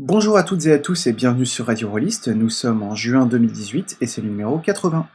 Bonjour à toutes et à tous et bienvenue sur Radio Rollist. Nous sommes en juin 2018 et c'est le numéro 80.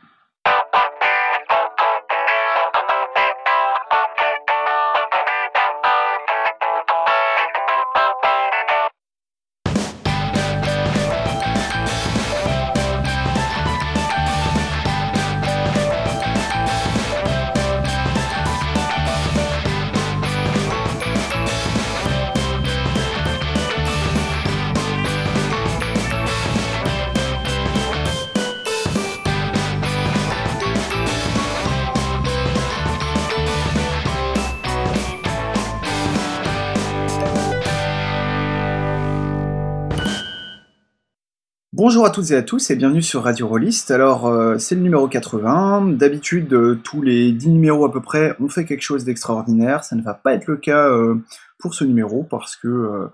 Toutes et à tous et bienvenue sur Radio Rollist. Alors euh, c'est le numéro 80. D'habitude euh, tous les 10 numéros à peu près on fait quelque chose d'extraordinaire. Ça ne va pas être le cas euh, pour ce numéro parce que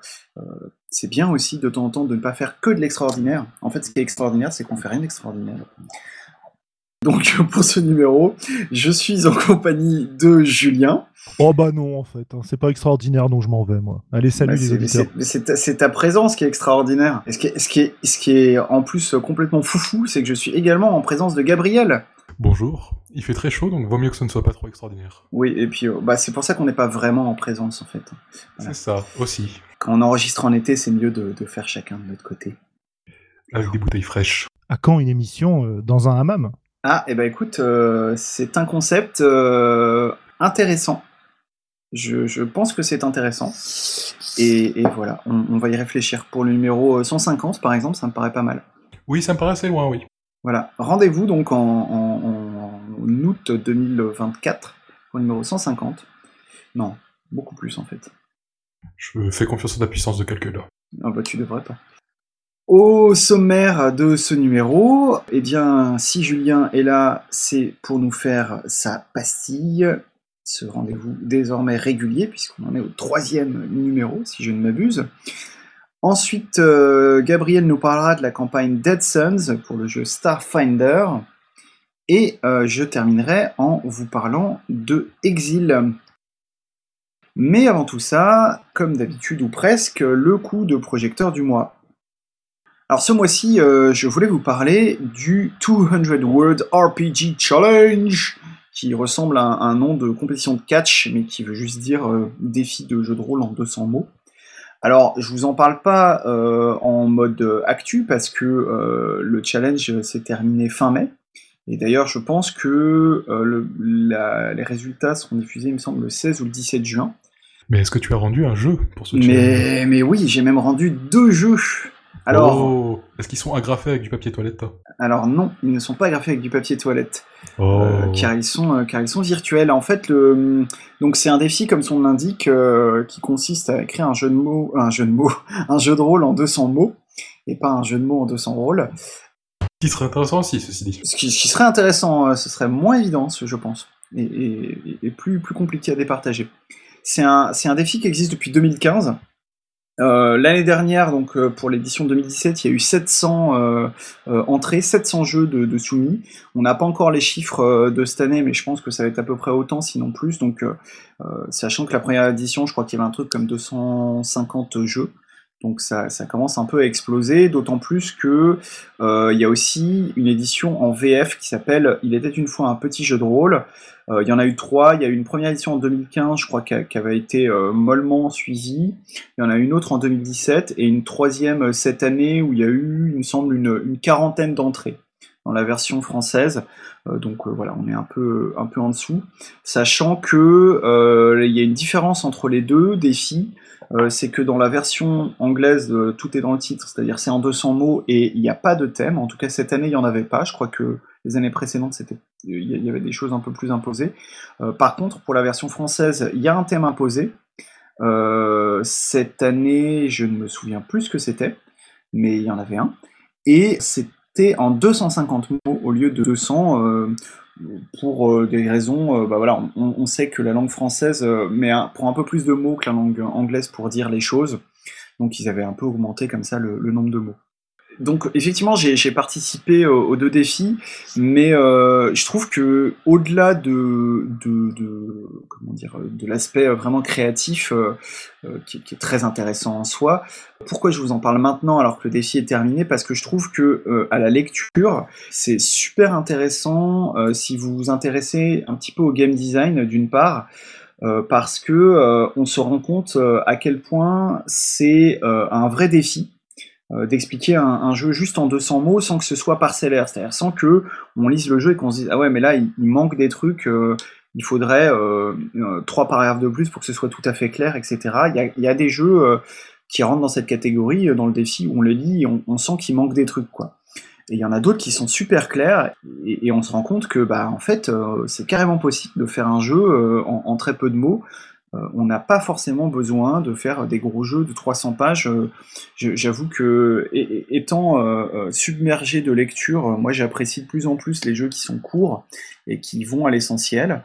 c'est bien aussi de temps en temps de ne pas faire que de l'extraordinaire. En fait ce qui est extraordinaire c'est qu'on fait rien d'extraordinaire. Donc pour ce numéro, je suis en compagnie de Julien. Oh bah non en fait, hein. c'est pas extraordinaire donc je m'en vais moi. Allez salut bah, les auditeurs. C'est ta, présence qui est extraordinaire. ce qui est, ce qui est, ce qui est en plus complètement foufou, c'est que je suis également en présence de Gabriel. Bonjour, il fait très chaud donc vaut mieux que ce ne soit pas trop extraordinaire. Oui et puis euh, bah, c'est pour ça qu'on n'est pas vraiment en présence en fait. C'est ça aussi. Quand on enregistre en été c'est mieux de, faire chacun de notre côté. Avec des bouteilles fraîches. À quand une émission euh, dans un hammam? Ah, et eh ben écoute, euh, c'est un concept euh, intéressant. Je, pense que c'est intéressant. Et, voilà, on, va y réfléchir. Pour le numéro 150, par exemple, ça me paraît pas mal. Oui, ça me paraît assez loin, oui. Voilà, rendez-vous donc en, août 2024 pour le numéro 150. Non, beaucoup plus en fait. Je fais confiance en ta puissance de calcul là. Ah bah tu devrais pas. Au sommaire de ce numéro, eh bien, si Julien est là, c'est pour nous faire sa pastille, ce rendez-vous désormais régulier, puisqu'on en est au troisième numéro, si je ne m'abuse. Ensuite, euh, Gabriel nous parlera de la campagne Dead Suns pour le jeu Starfinder. Et euh, je terminerai en vous parlant de Exil. Mais avant tout ça, comme d'habitude ou presque, le coup de projecteur du mois. Alors ce mois-ci, euh, je voulais vous parler du 200 Word RPG Challenge, qui ressemble à un, nom de compétition de catch, mais qui veut juste dire euh, défi de jeu de rôle en 200 mots. Alors, je vous en parle pas euh, en mode actu parce que le challenge s'est terminé fin mai. Et d'ailleurs, je pense que les résultats seront diffusés, il me semble, le 16 ou le 17 juin. Mais est-ce que tu as rendu un jeu pour ce challenge? mais, mais oui, j'ai même rendu deux jeux. Alors, oh, est-ce qu'ils sont agrafés avec du papier toilette Alors non, ils ne sont pas agrafés avec du papier toilette, oh. euh, car ils sont euh, car ils sont virtuels. En fait, le donc c'est un défi comme son l'indique euh, qui consiste à écrire un jeu de mots, un jeu de mots, un jeu de rôle en 200 mots et pas un jeu de mots en 200 rôles. Ce qui serait intéressant aussi, ceci dit. Ce qui, serait intéressant, ce serait moins évident, je pense, et, et plus plus compliqué à départager. C'est un c'est un défi qui existe depuis 2015 euh, l'année dernière, donc euh, pour l'édition 2017, il y a eu 700 euh, entrées, 700 jeux de, soumis. On n'a pas encore les chiffres de cette année, mais je pense que ça va être à peu près autant, sinon plus. Donc, sachant que la première édition, je crois qu'il y avait un truc comme 250 jeux. Donc ça, commence un peu à exploser, d'autant plus que il y a aussi une édition en VF qui s'appelle Il était une fois un petit jeu de rôle, euh, il y en a eu trois. Il y a eu une première édition en 2015, je crois, qui, avait été euh, mollement suivie. Il y en a une autre en 2017 et une troisième euh, cette année où il y a eu, il me semble, une, quarantaine d'entrées dans la version française. donc voilà, on est un peu, un peu en dessous. Sachant que il y a une différence entre les deux défis. C'est que dans la version anglaise, tout est dans le titre, c'est-à-dire c'est en 200 mots et il n'y a pas de thème. En tout cas, cette année, il n'y en avait pas. Je crois que les années précédentes, c'était il y avait des choses un peu plus imposées. Euh, par contre, pour la version française, il y a un thème imposé. Euh, cette année, je ne me souviens plus ce que c'était, mais il y en avait un. Et c'était en 250 mots au lieu de 200 euh, pour des raisons, bah voilà, on, sait que la langue française met prend un peu plus de mots que la langue anglaise pour dire les choses, donc ils avaient un peu augmenté comme ça le nombre de mots donc effectivement, j'ai participé aux, deux défis, mais euh, je trouve que au-delà de, de, de, comment dire de l'aspect vraiment créatif euh, euh, qui, qui, est très intéressant en soi, pourquoi je vous en parle maintenant alors que le défi est terminé? Parce que je trouve que euh, à la lecture, c'est super intéressant si vous vous intéressez un petit peu au game design d'une part. parce que on se rend compte à quel point c'est un vrai défi euh, d'expliquer un, jeu juste en 200 mots sans que ce soit parcellaire, c'est-à-dire sans que on lise le jeu et qu'on se dise ah ouais mais là il, manque des trucs, euh, il faudrait euh, trois paragraphes de plus pour que ce soit tout à fait clair, etc. Il y a, des jeux qui rentrent dans cette catégorie dans le défi où on le lit, on, sent qu'il manque des trucs quoi. Et il y en a d'autres qui sont super clairs et, on se rend compte que bah en fait c'est carrément possible de faire un jeu en, très peu de mots euh, on n'a pas forcément besoin de faire des gros jeux de 300 pages. Euh, j'avoue que, étant euh, submergé de lecture, moi j'apprécie de plus en plus les jeux qui sont courts et qui vont à l'essentiel.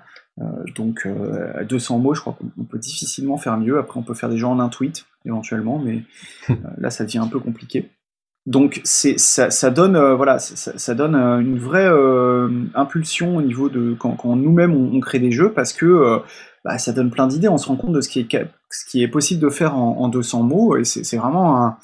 donc à 200 mots, je crois qu'on peut difficilement faire mieux. Après, on peut faire des jeux en un tweet éventuellement, mais là, ça devient un peu compliqué. Donc ça, donne voilà ça, donne une vraie impulsion au niveau de quand, nous-mêmes on, crée des jeux parce que bah, ça donne plein d'idées. On se rend compte de ce qui est, ce qui est possible de faire en, 200 mots, et c'est vraiment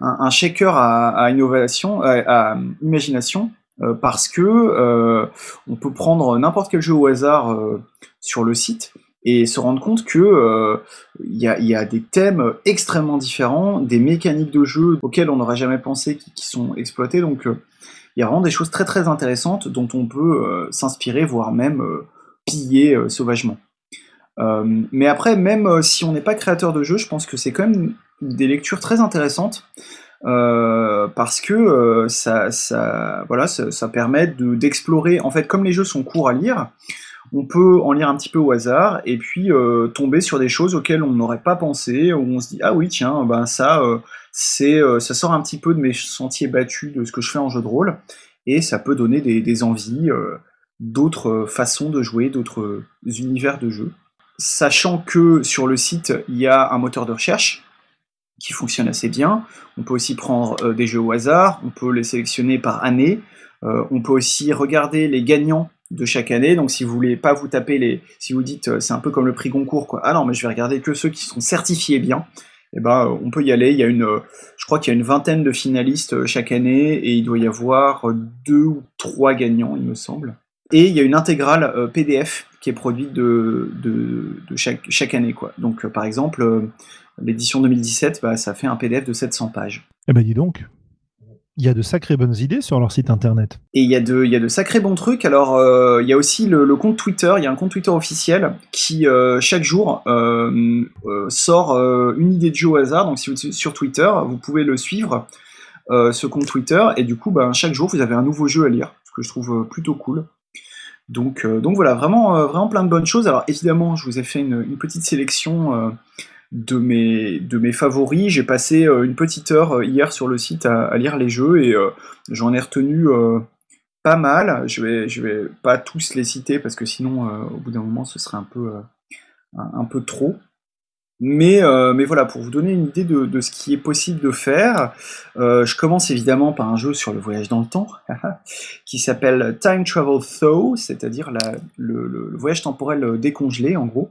un, shaker à, innovation, à, imagination, euh, parce que euh, on peut prendre n'importe quel jeu au hasard euh, sur le site et se rendre compte que il y, a, des thèmes extrêmement différents, des mécaniques de jeu auxquelles on n'aurait jamais pensé qui, qui sont exploitées. Donc il y a vraiment des choses très très intéressantes dont on peut s'inspirer, voire même piller sauvagement. Euh, mais après, même euh, si on n'est pas créateur de jeu, je pense que c'est quand même des lectures très intéressantes. Euh, parce que ça, voilà, ça, permet d'explorer. en fait, comme les jeux sont courts à lire, on peut en lire un petit peu au hasard et puis tomber sur des choses auxquelles on n'aurait pas pensé, où on se dit ah oui tiens ben ça c'est ça sort un petit peu de mes sentiers battus de ce que je fais en jeu de rôle et ça peut donner des envies d'autres façons de jouer, d'autres univers de jeu sachant que sur le site, il y a un moteur de recherche qui fonctionne assez bien. On peut aussi prendre euh, des jeux au hasard, on peut les sélectionner par année, euh, on peut aussi regarder les gagnants de chaque année. Donc si vous voulez pas vous taper les, si vous dites euh, c'est un peu comme le prix Goncourt quoi. Ah non mais je vais regarder que ceux qui sont certifiés bien. Eh ben on peut y aller. Il y a une, je crois qu'il y a une vingtaine de finalistes chaque année et il doit y avoir deux ou trois gagnants il me semble. Et il y a une intégrale PDF qui est produite de, de, chaque, chaque, année. Quoi. Donc, euh, par exemple, euh, l'édition 2017, bah, ça fait un PDF de 700 pages. Eh ben dis donc, il y a de sacrées bonnes idées sur leur site internet. Et il y a de, il y a de sacrés bons trucs. Alors, euh, il y a aussi le, compte Twitter. Il y a un compte Twitter officiel qui, chaque jour, sort une idée de jeu au hasard. Donc, si vous êtes sur Twitter, vous pouvez le suivre, ce compte Twitter. Et du coup, ben, chaque jour, vous avez un nouveau jeu à lire. Ce que je trouve plutôt cool. Donc, euh, donc voilà, vraiment, euh, vraiment plein de bonnes choses. Alors évidemment, je vous ai fait une, petite sélection euh, de, mes, favoris. J'ai passé une petite heure hier sur le site à, lire les jeux et j'en ai retenu pas mal. Je vais, vais pas tous les citer parce que sinon, au bout d'un moment, ce serait un peu trop. Mais, euh, mais voilà, pour vous donner une idée de, de ce qui est possible de faire, euh, je commence évidemment par un jeu sur le voyage dans le temps, qui s'appelle Time Travel Thaw, c'est-à-dire le, voyage temporel décongelé en gros.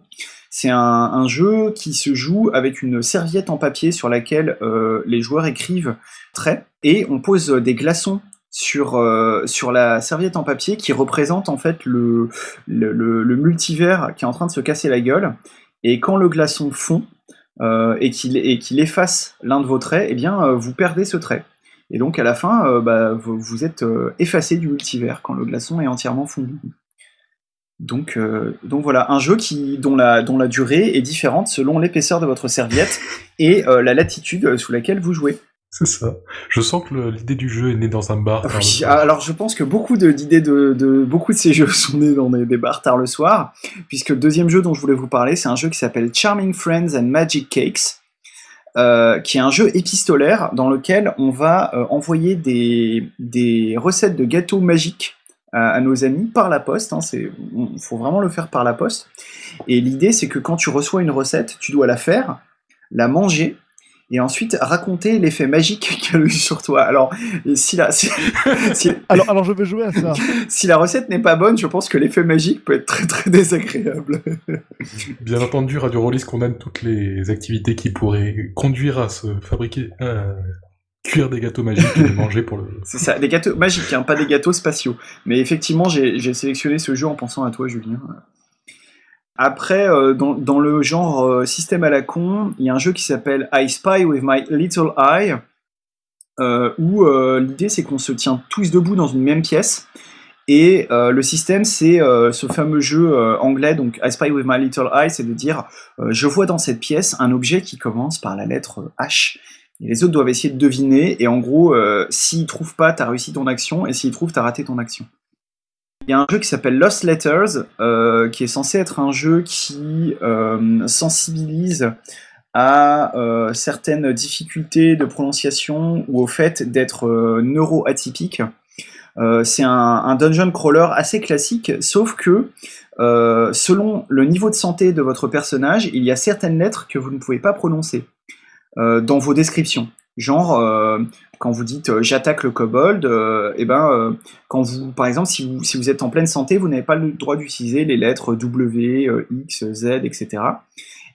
C'est un, jeu qui se joue avec une serviette en papier sur laquelle euh, les joueurs écrivent traits, et on pose des glaçons sur, euh, sur la serviette en papier qui représente en fait le, le, multivers qui est en train de se casser la gueule et quand le glaçon fond euh, et qu'il efface l'un de vos traits, eh bien, euh, vous perdez ce trait. Et donc à la fin, euh, bah, vous, êtes effacé du multivers quand le glaçon est entièrement fondu. Donc, voilà, un jeu dont la durée est différente selon l'épaisseur de votre serviette et la latitude sous laquelle vous jouez. C'est ça. Je sens que l'idée du jeu est née dans un bar. alors je pense que beaucoup d'idées de, beaucoup de ces jeux sont nés dans des, bars tard le soir, puisque le deuxième jeu dont je voulais vous parler, c'est un jeu qui s'appelle Charming Friends and Magic Cakes, euh, qui est un jeu épistolaire dans lequel on va euh, envoyer des, des, recettes de gâteaux magiques à, nos amis par la poste. Il hein, faut vraiment le faire par la poste. Et l'idée, c'est que quand tu reçois une recette, tu dois la faire, la manger et ensuite raconter l'effet magique qu'elle a eu sur toi. Alors, si la, si, alors, alors je vais jouer à ça. si la recette n'est pas bonne, je pense que l'effet magique peut être très très désagréable. Bien entendu, Radio Rollis condamne toutes les activités qui pourraient conduire à se fabriquer, euh, cuire des gâteaux magiques et les manger pour le. C'est ça, des gâteaux magiques, hein, pas des gâteaux spatiaux. Mais effectivement, j'ai sélectionné ce jeu en pensant à toi, Julien. Après, euh, dans, le genre euh, système à la con, il y a un jeu qui s'appelle I Spy with My Little Eye, euh, où l'idée c'est qu'on se tient tous debout dans une même pièce. Et le système, c'est ce fameux jeu anglais, donc I Spy with My Little Eye, c'est de dire je vois dans cette pièce un objet qui commence par la lettre H. Et les autres doivent essayer de deviner, et en gros, s'ils trouvent pas, t'as réussi ton action, et s'ils trouvent, t'as raté ton action. Il y a un jeu qui s'appelle Lost Letters, euh, qui est censé être un jeu qui euh, sensibilise à euh, certaines difficultés de prononciation ou au fait d'être neuroatypique. c'est un, un, dungeon crawler assez classique, sauf que selon le niveau de santé de votre personnage, il y a certaines lettres que vous ne pouvez pas prononcer dans vos descriptions. Genre, euh, quand vous dites euh, j'attaque le kobold, et euh, eh ben, quand vous, par exemple, si vous, êtes en pleine santé, vous n'avez pas le droit d'utiliser les lettres W, X, Z, etc.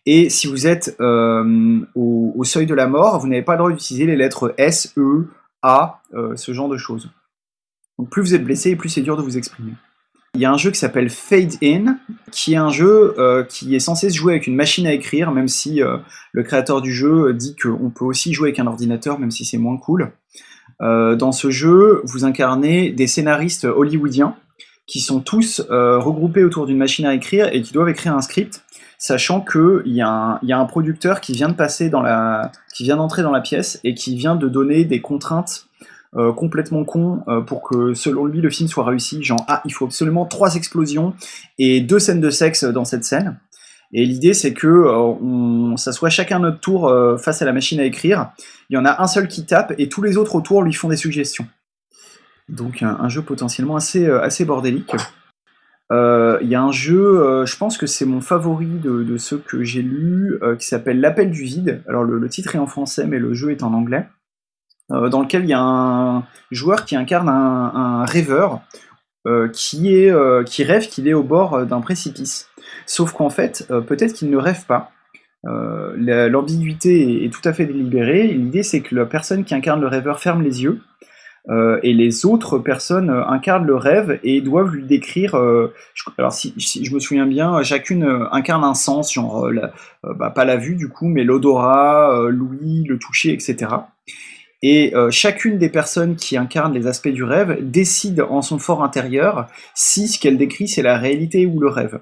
Et si vous êtes au, au, seuil de la mort, vous n'avez pas le droit d'utiliser les lettres S, E, A, ce genre de choses. Donc plus vous êtes blessé, plus c'est dur de vous exprimer. Il y a un jeu qui s'appelle Fade In, qui est un jeu euh, qui est censé se jouer avec une machine à écrire, même si euh, le créateur du jeu dit qu'on peut aussi jouer avec un ordinateur, même si c'est moins cool. Euh, dans ce jeu, vous incarnez des scénaristes hollywoodiens qui sont tous regroupés autour d'une machine à écrire et qui doivent écrire un script, sachant qu'il y, a un producteur qui vient d'entrer dans la pièce et qui vient de donner des contraintes euh, complètement con euh, pour que selon lui le film soit réussi. Genre ah il faut absolument trois explosions et deux scènes de sexe dans cette scène. Et l'idée c'est que euh, on, ça soit chacun notre tour face à la machine à écrire. Il y en a un seul qui tape et tous les autres autour lui font des suggestions. Donc un, jeu potentiellement assez, assez bordélique. Il y a un jeu, je pense que c'est mon favori de, ceux que j'ai lus, qui s'appelle L'appel du vide. Alors le, titre est en français, mais le jeu est en anglais. Euh, dans lequel il y a un joueur qui incarne un, rêveur euh, qui, est, euh, qui rêve qu'il est au bord d'un précipice. Sauf qu'en fait, peut-être qu'il ne rêve pas. L'ambiguïté est, tout à fait délibérée. L'idée, c'est que la personne qui incarne le rêveur ferme les yeux. et les autres personnes incarnent le rêve et doivent lui décrire. alors si, je me souviens bien, chacune incarne un sens, genre bah, pas la vue du coup, mais l'odorat, l'ouïe, le toucher, etc. Et euh, chacune des personnes qui incarnent les aspects du rêve décide en son fort intérieur si ce qu'elle décrit c'est la réalité ou le rêve.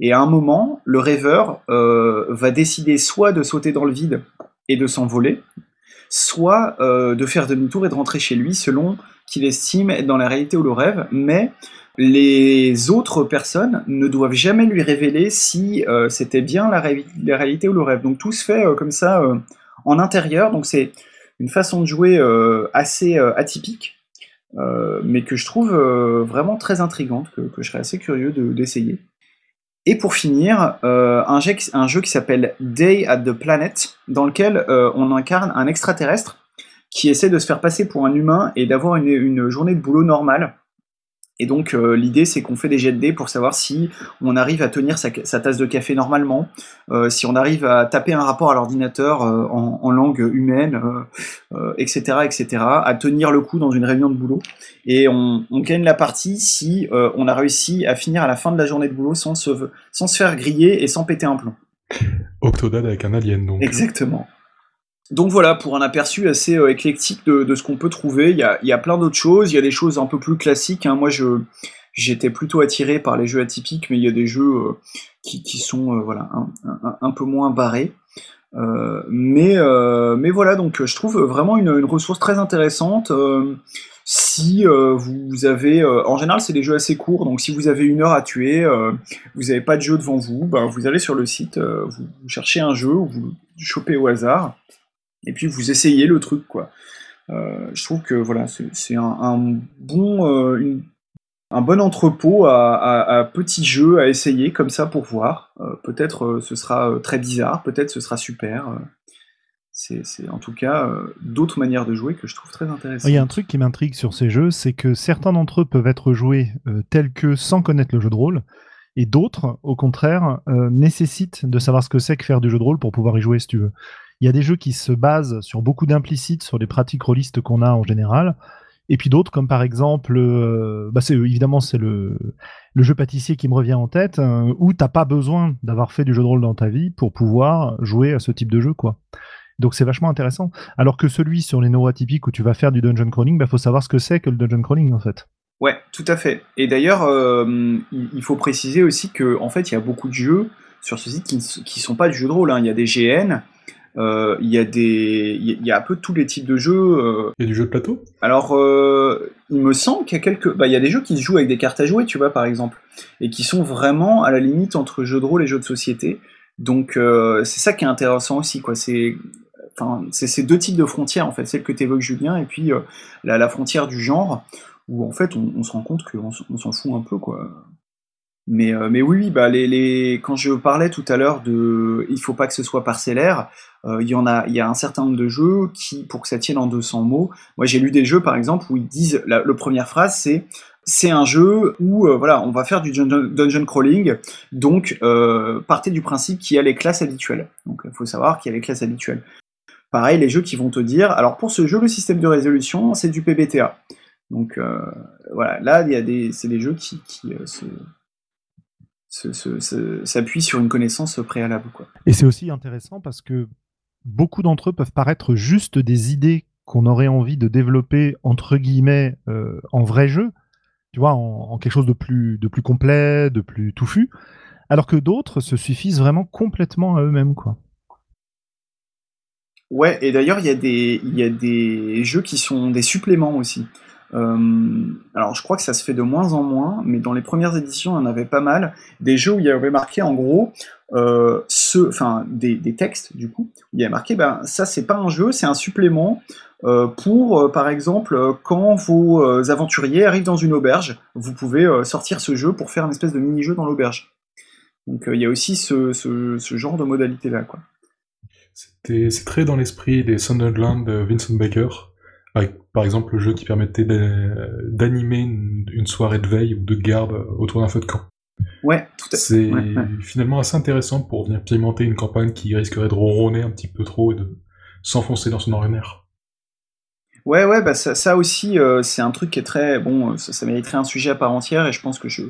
Et à un moment, le rêveur euh, va décider soit de sauter dans le vide et de s'envoler, soit euh, de faire demi-tour et de rentrer chez lui selon qu'il estime être dans la réalité ou le rêve, mais les autres personnes ne doivent jamais lui révéler si c'était bien la, la, réalité ou le rêve. Donc tout se fait comme ça en intérieur, donc c'est une façon de jouer euh, assez euh, atypique, euh, mais que je trouve vraiment très intrigante, que, je serais assez curieux d'essayer. et pour finir, un, jeu, un, jeu, qui s'appelle Day at the Planet, dans lequel on incarne un extraterrestre qui essaie de se faire passer pour un humain et d'avoir une, journée de boulot normale. Et donc euh, l'idée c'est qu'on fait des jets de dés pour savoir si on arrive à tenir sa, tasse de café normalement, euh, si on arrive à taper un rapport à l'ordinateur euh, en, langue humaine, etc., etc., à tenir le coup dans une réunion de boulot. Et on, gagne la partie si on a réussi à finir à la fin de la journée de boulot sans se, sans se faire griller et sans péter un plomb. Octodad avec un alien donc. Exactement. Donc voilà, pour un aperçu assez euh, éclectique de, ce qu'on peut trouver, il y a, plein d'autres choses, il y a des choses un peu plus classiques. Hein. Moi, je, j'étais plutôt attiré par les jeux atypiques, mais il y a des jeux euh, qui, sont euh, voilà, un, peu moins barrés. mais, voilà, donc je trouve vraiment une, ressource très intéressante. si vous avez, en général, c'est des jeux assez courts, donc si vous avez une heure à tuer, vous n'avez pas de jeu devant vous, ben, vous allez sur le site, vous, cherchez un jeu, ou vous chopez au hasard, et puis vous essayez le truc, quoi. Euh, je trouve que voilà, c'est un, bon, euh, un bon entrepôt à, petits jeux à essayer comme ça pour voir. Euh, peut-être ce sera très bizarre, peut-être ce sera super. c'est en tout cas d'autres manières de jouer que je trouve très intéressantes. Il y a un truc qui m'intrigue sur ces jeux, c'est que certains d'entre eux peuvent être joués tels que sans connaître le jeu de rôle, et d'autres, au contraire, nécessitent de savoir ce que c'est que faire du jeu de rôle pour pouvoir y jouer si tu veux. Il y a des jeux qui se basent sur beaucoup d'implicites, sur les pratiques rôlistes qu'on a en général, et puis d'autres, comme par exemple, euh, bah évidemment c'est le, jeu pâtissier qui me revient en tête, euh, où t'as pas besoin d'avoir fait du jeu de rôle dans ta vie pour pouvoir jouer à ce type de jeu, quoi. Donc c'est vachement intéressant. Alors que celui sur les neuroatypiques où tu vas faire du dungeon crawling, bah faut savoir ce que c'est que le dungeon crawling en fait. Ouais, tout à fait. Et d'ailleurs, euh, il faut préciser aussi que en fait, il y a beaucoup de jeux sur ce site qui, qui sont pas du jeu de rôle. Hein. Il y a des GN, euh, il y a des, il y a un peu tous les types de jeux. Euh. Il y a du jeu de plateau? Alors, euh, il me semble qu'il y a quelques, bah, il y a des jeux qui se jouent avec des cartes à jouer, tu vois, par exemple, et qui sont vraiment à la limite entre jeux de rôle et jeux de société. Donc, c'est ça qui est intéressant aussi, quoi. C'est, enfin, c'est ces deux types de frontières, en fait, celle que tu évoques, Julien, et puis la, la, frontière du genre, où en fait, on, on se rend compte qu'on on s'en fout un peu, quoi. Mais, euh, mais oui, bah les, les, quand je parlais tout à l'heure de il faut pas que ce soit parcellaire, euh, il y en a, il y a un certain nombre de jeux qui, pour que ça tienne en 200 mots, moi j'ai lu des jeux par exemple où ils disent, la, première phrase c'est c'est un jeu où euh, voilà, on va faire du dungeon, crawling, donc partez du principe qu'il y a les classes habituelles. Donc il faut savoir qu'il y a les classes habituelles. Pareil, les jeux qui vont te dire, alors pour ce jeu, le système de résolution, c'est du PBTA. Donc voilà, là, il y a des, c'est des jeux qui, qui se, s'appuie sur une connaissance préalable. Quoi. Et c'est aussi intéressant parce que beaucoup d'entre eux peuvent paraître juste des idées qu'on aurait envie de développer entre guillemets euh, en vrai jeu, tu vois, en, quelque chose de plus, de plus complet, de plus touffu, alors que d'autres se suffisent vraiment complètement à eux-mêmes, quoi. Ouais, et d'ailleurs, il y, il y a des jeux qui sont des suppléments aussi. Euh, alors je crois que ça se fait de moins en moins, mais dans les premières éditions, il y en avait pas mal. Des jeux où il y avait marqué en gros euh, des, textes du coup, il y avait marqué ben ça c'est pas un jeu, c'est un supplément euh, pour par exemple quand vos aventuriers arrivent dans une auberge, vous pouvez sortir ce jeu pour faire une espèce de mini-jeu dans l'auberge. Donc il y a aussi ce, ce, genre de modalité là quoi. C'est très dans l'esprit des Sunderland de Vincent Baker. Avec, par exemple, le jeu qui permettait d'animer une, soirée de veille ou de garde autour d'un feu de camp. Ouais, tout à fait. C'est finalement assez intéressant pour venir pimenter une campagne qui risquerait de ronronner un petit peu trop et de s'enfoncer dans son originaire. Ouais, ouais, bah ça, aussi, euh, c'est un truc qui est très. Bon, ça, mériterait un sujet à part entière et je pense que je.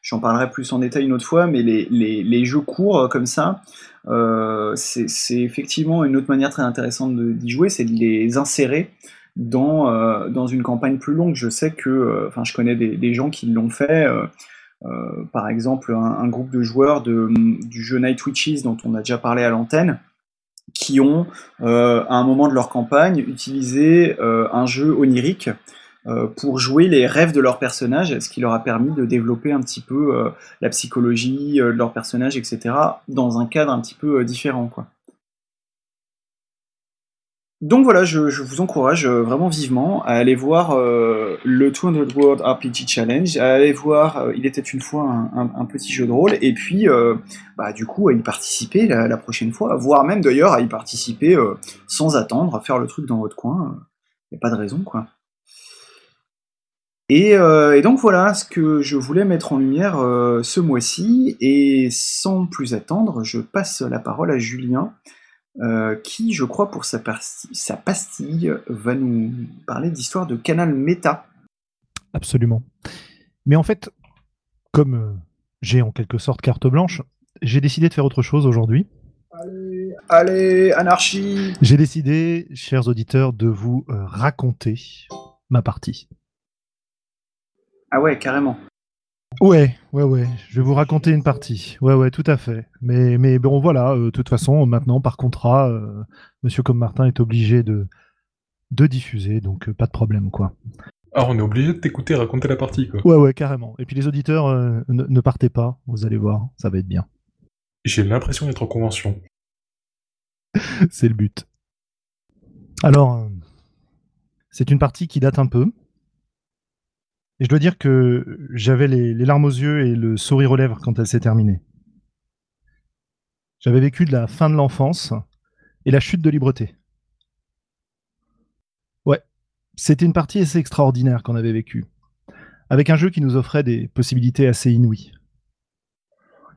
J'en parlerai plus en détail une autre fois, mais les, les, jeux courts euh, comme ça, euh, c'est effectivement une autre manière très intéressante d'y jouer, c'est de les insérer dans, euh, dans une campagne plus longue. Je sais que, euh, enfin, je connais des, des, gens qui l'ont fait. Euh, par exemple, un, groupe de joueurs de, du jeu Night Witches dont on a déjà parlé à l'antenne, qui ont, à un moment de leur campagne, utilisé un jeu onirique pour jouer les rêves de leurs personnages, ce qui leur a permis de développer un petit peu la psychologie de leurs personnages, etc., dans un cadre un petit peu différent. Quoi. Donc voilà, je, vous encourage euh, vraiment vivement à aller voir euh, le 200 World RPG Challenge, à aller voir euh, Il était une fois un, petit jeu de rôle, et puis bah, du coup à y participer la, prochaine fois, voire même d'ailleurs à y participer sans attendre, à faire le truc dans votre coin. Il n'y a pas de raison quoi. Et, et, donc voilà ce que je voulais mettre en lumière ce mois-ci, et sans plus attendre, je passe la parole à Julien. Euh, qui, je crois, pour sa, pastille, va nous parler d'histoire de canal méta. Absolument. Mais en fait, comme euh, j'ai en quelque sorte carte blanche, j'ai décidé de faire autre chose aujourd'hui. Allez, allez, anarchie J'ai décidé, chers auditeurs, de vous euh, raconter ma partie. Ah ouais, carrément. Ouais, ouais, ouais. Je vais vous raconter une partie. Ouais, ouais, tout à fait. Mais, mais bon, voilà. Euh, de toute façon, maintenant, par contrat, euh, Monsieur comme Martin est obligé de, de diffuser, donc euh, pas de problème, quoi. Alors, on est obligé de t'écouter raconter la partie, quoi. Ouais, ouais, carrément. Et puis les auditeurs, ne, partez pas. Vous allez voir, ça va être bien. J'ai l'impression d'être en convention. C'est le but. Alors, c'est une partie qui date un peu. Et je dois dire que j'avais les, larmes aux yeux et le sourire aux lèvres quand elle s'est terminée. J'avais vécu de la fin de l'enfance et la chute de libreté. C'était une partie assez extraordinaire qu'on avait vécue, avec un jeu qui nous offrait des possibilités assez inouïes.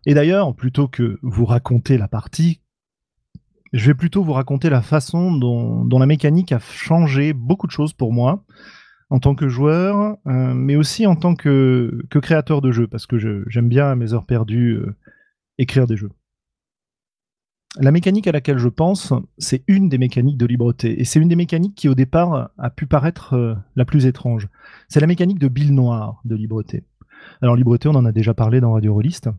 Et d'ailleurs, plutôt que vous raconter la partie, je vais plutôt vous raconter la façon dont, la mécanique a changé beaucoup de choses pour moi en tant que joueur, euh, mais aussi en tant que, créateur de jeux, parce que j'aime bien à mes heures perdues euh, écrire des jeux. La mécanique à laquelle je pense, c'est une des mécaniques de Libreté, et c'est une des mécaniques qui au départ a pu paraître euh, la plus étrange. C'est la mécanique de Bill Noir de Libreté. Alors Libreté, on en a déjà parlé dans Radio Rollist.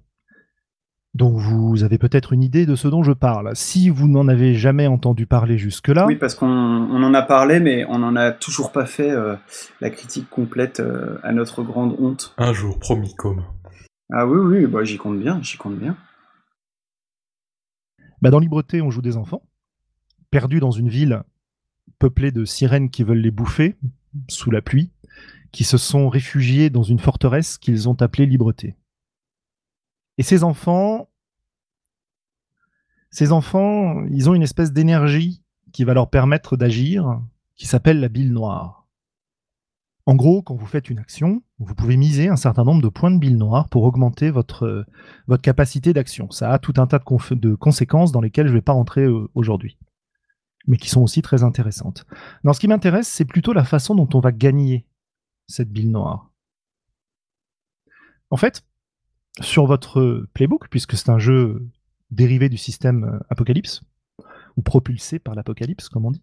Donc vous avez peut-être une idée de ce dont je parle. Si vous n'en avez jamais entendu parler jusque-là. Oui, parce qu'on en a parlé, mais on n'en a toujours pas fait euh, la critique complète euh, à notre grande honte. Un jour, promis, comme. Ah oui, oui, bah, j'y compte bien, j'y compte bien. Bah, dans Libreté, on joue des enfants, perdus dans une ville peuplée de sirènes qui veulent les bouffer, sous la pluie, qui se sont réfugiés dans une forteresse qu'ils ont appelée Libreté. Et ces enfants, ces enfants, ils ont une espèce d'énergie qui va leur permettre d'agir, qui s'appelle la bile noire. En gros, quand vous faites une action, vous pouvez miser un certain nombre de points de bile noire pour augmenter votre, votre capacité d'action. Ça a tout un tas de, conséquences dans lesquelles je ne vais pas rentrer euh, aujourd'hui, mais qui sont aussi très intéressantes. Dans ce qui m'intéresse, c'est plutôt la façon dont on va gagner cette bile noire. En fait, sur votre playbook, puisque c'est un jeu dérivé du système euh, Apocalypse, ou propulsé par l'Apocalypse, comme on dit.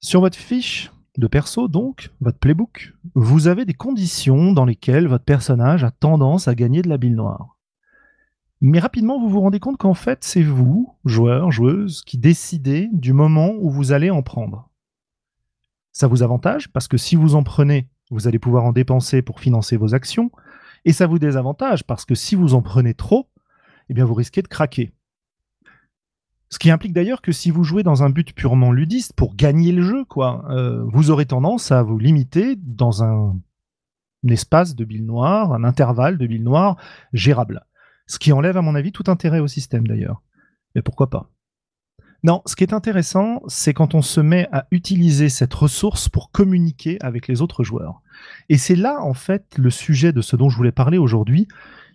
Sur votre fiche de perso, donc, votre playbook, vous avez des conditions dans lesquelles votre personnage a tendance à gagner de la bile noire. Mais rapidement, vous vous rendez compte qu'en fait, c'est vous, joueur, joueuse, qui décidez du moment où vous allez en prendre. Ça vous avantage parce que si vous en prenez, vous allez pouvoir en dépenser pour financer vos actions, et ça vous désavantage parce que si vous en prenez trop, eh bien vous risquez de craquer. Ce qui implique d'ailleurs que si vous jouez dans un but purement ludiste pour gagner le jeu, quoi, euh, vous aurez tendance à vous limiter dans un, espace de billes noires, un intervalle de billes noires gérable. Ce qui enlève à mon avis tout intérêt au système d'ailleurs. Mais pourquoi pas? Non, ce qui est intéressant, c'est quand on se met à utiliser cette ressource pour communiquer avec les autres joueurs. Et c'est là, en fait, le sujet de ce dont je voulais parler aujourd'hui,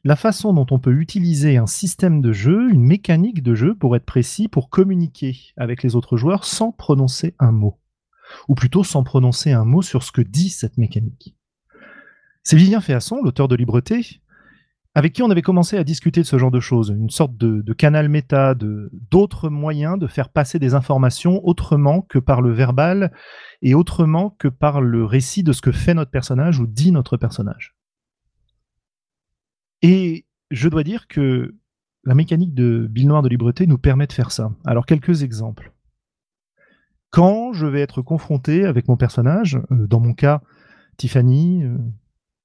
la façon dont on peut utiliser un système de jeu, une mécanique de jeu, pour être précis, pour communiquer avec les autres joueurs sans prononcer un mot. Ou plutôt sans prononcer un mot sur ce que dit cette mécanique. C'est Vivien Féasson, l'auteur de Libreté, avec qui on avait commencé à discuter de ce genre de choses, une sorte de, canal méta, d'autres moyens de faire passer des informations autrement que par le verbal et autrement que par le récit de ce que fait notre personnage ou dit notre personnage. Et je dois dire que la mécanique de Bill Noir de Libreté nous permet de faire ça. Alors quelques exemples. Quand je vais être confronté avec mon personnage, euh, dans mon cas, Tiffany, euh,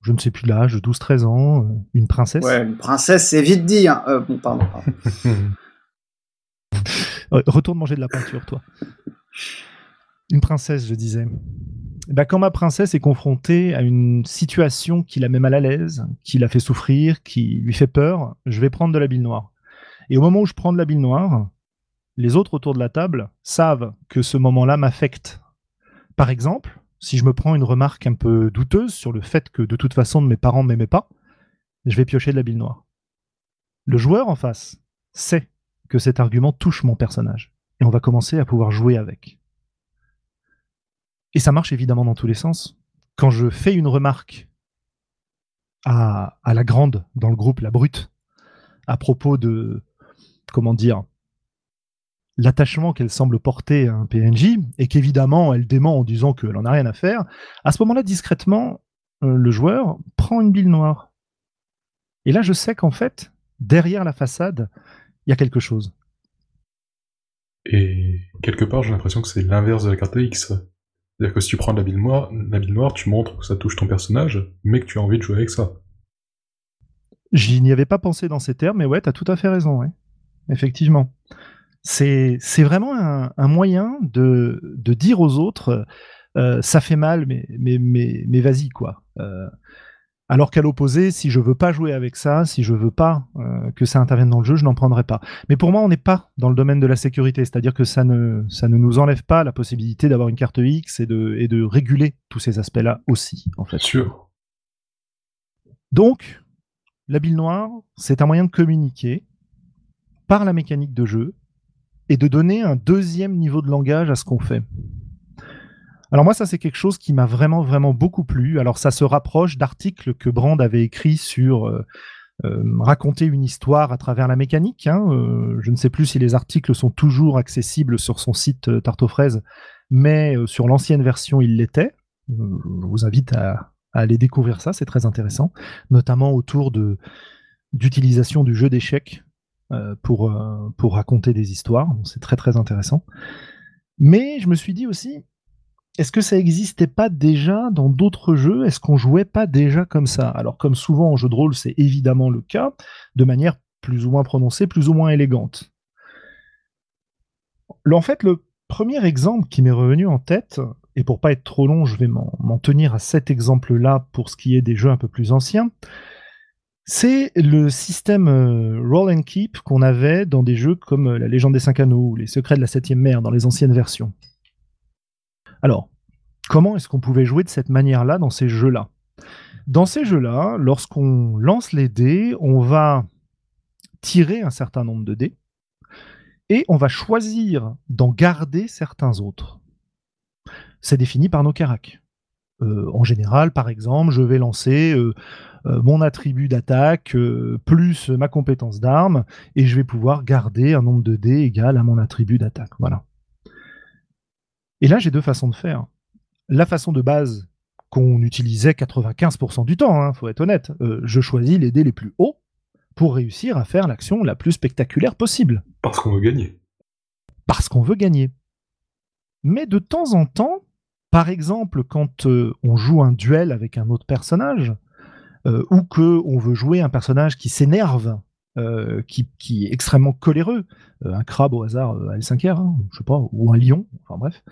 je ne sais plus l'âge, 12-13 ans, euh, une princesse. Ouais, une princesse, c'est vite dit. Hein. Euh, bon, pardon. Retourne manger de la peinture, toi. Une princesse, je disais. Bah, quand ma princesse est confrontée à une situation qui la met mal à l'aise, qui la fait souffrir, qui lui fait peur, je vais prendre de la bile noire. Et au moment où je prends de la bile noire, les autres autour de la table savent que ce moment-là m'affecte. Par exemple, si je me prends une remarque un peu douteuse sur le fait que de toute façon mes parents ne m'aimaient pas, je vais piocher de la bile noire. Le joueur en face sait que cet argument touche mon personnage, et on va commencer à pouvoir jouer avec. Et ça marche évidemment dans tous les sens. Quand je fais une remarque à, à la grande dans le groupe, la brute, à propos de, comment dire, l'attachement qu'elle semble porter à un PNJ, et qu'évidemment elle dément en disant qu'elle n'en a rien à faire, à ce moment-là, discrètement, euh, le joueur prend une bille noire. Et là, je sais qu'en fait, derrière la façade, il y a quelque chose. Et quelque part, j'ai l'impression que c'est l'inverse de la carte X. C'est-à-dire que si tu prends la bille noire, la bille noire, tu montres que ça touche ton personnage, mais que tu as envie de jouer avec ça. J'y n'y avais pas pensé dans ces termes, mais ouais, t'as tout à fait raison, ouais. Effectivement. C'est vraiment un, moyen de, dire aux autres euh, ça fait mal, mais, mais, mais, mais vas-y, quoi. Euh, Alors qu'à l'opposé, si je veux pas jouer avec ça, si je veux pas euh, que ça intervienne dans le jeu, je n'en prendrai pas. Mais pour moi, on n'est pas dans le domaine de la sécurité, c'est-à-dire que ça ne, ça ne nous enlève pas la possibilité d'avoir une carte X et de, et de réguler tous ces aspects-là aussi, en fait. Sûr. Donc, la bille noire, c'est un moyen de communiquer par la mécanique de jeu et de donner un deuxième niveau de langage à ce qu'on fait. Alors moi, ça c'est quelque chose qui m'a vraiment vraiment beaucoup plu. Alors ça se rapproche d'articles que Brand avait écrits sur euh, euh, raconter une histoire à travers la mécanique. Hein. Euh, je ne sais plus si les articles sont toujours accessibles sur son site Tarte aux fraises, mais sur l'ancienne version, il l'était. je vous invite à, aller découvrir ça, c'est très intéressant, notamment autour d'utilisation du jeu d'échecs pour, pour raconter des histoires. c'est très très intéressant. Mais je me suis dit aussi, est-ce que ça n'existait pas déjà dans d'autres jeux? Est-ce qu'on jouait pas déjà comme ça? Alors, comme souvent en jeu de rôle, c'est évidemment le cas, de manière plus ou moins prononcée, plus ou moins élégante. En fait, le premier exemple qui m'est revenu en tête, et pour pas être trop long, je vais m'en tenir à cet exemple-là pour ce qui est des jeux un peu plus anciens, c'est le système euh, roll and keep qu'on avait dans des jeux comme euh, La Légende des Cinq Anneaux ou Les Secrets de la Septième Mer dans les anciennes versions. Alors, comment est-ce qu'on pouvait jouer de cette manière-là dans ces jeux-là? Dans ces jeux-là, lorsqu'on lance les dés, on va tirer un certain nombre de dés et on va choisir d'en garder certains autres. C'est défini par nos caracs. Euh, en général, par exemple, je vais lancer mon attribut d'attaque plus ma compétence d'arme et je vais pouvoir garder un nombre de dés égal à mon attribut d'attaque. Voilà. Et là, j'ai deux façons de faire. La façon de base qu'on utilisait 95% du temps, il hein, faut être honnête, euh, je choisis les dés les plus hauts pour réussir à faire l'action la plus spectaculaire possible. Parce qu'on veut gagner. Parce qu'on veut gagner. Mais de temps en temps, par exemple, quand euh, on joue un duel avec un autre personnage, euh, ou que on veut jouer un personnage qui s'énerve euh, qui, est extrêmement coléreux, euh, un crabe au hasard à L5R, hein, je sais pas, ou un lion, enfin bref,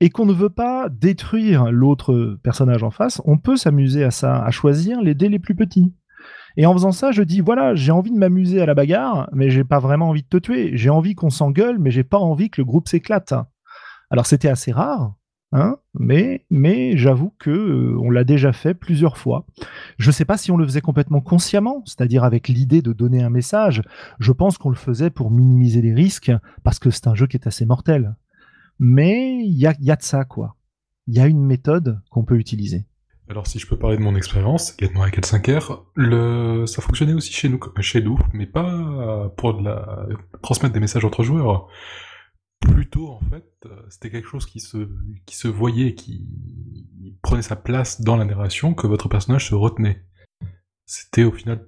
et qu'on ne veut pas détruire l'autre personnage en face, on peut s'amuser à ça, à choisir les dés les plus petits. Et en faisant ça, je dis voilà, j'ai envie de m'amuser à la bagarre, mais j'ai pas vraiment envie de te tuer. J'ai envie qu'on s'engueule, mais j'ai pas envie que le groupe s'éclate. Alors c'était assez rare, Hein, mais, j'avoue que euh, on l'a déjà fait plusieurs fois. Je ne sais pas si on le faisait complètement consciemment, c'est-à-dire avec l'idée de donner un message. Je pense qu'on le faisait pour minimiser les risques, parce que c'est un jeu qui est assez mortel. Mais il y a, de ça, quoi. Il y a une méthode qu'on peut utiliser. Alors si je peux parler de mon expérience, également avec L5R, le... ça fonctionnait aussi chez nous, chez nous, mais pas pour transmettre des messages entre joueurs plutôt en fait, euh, c'était quelque chose qui se, qui se voyait, qui prenait sa place dans la narration, que votre personnage se retenait. C'était au final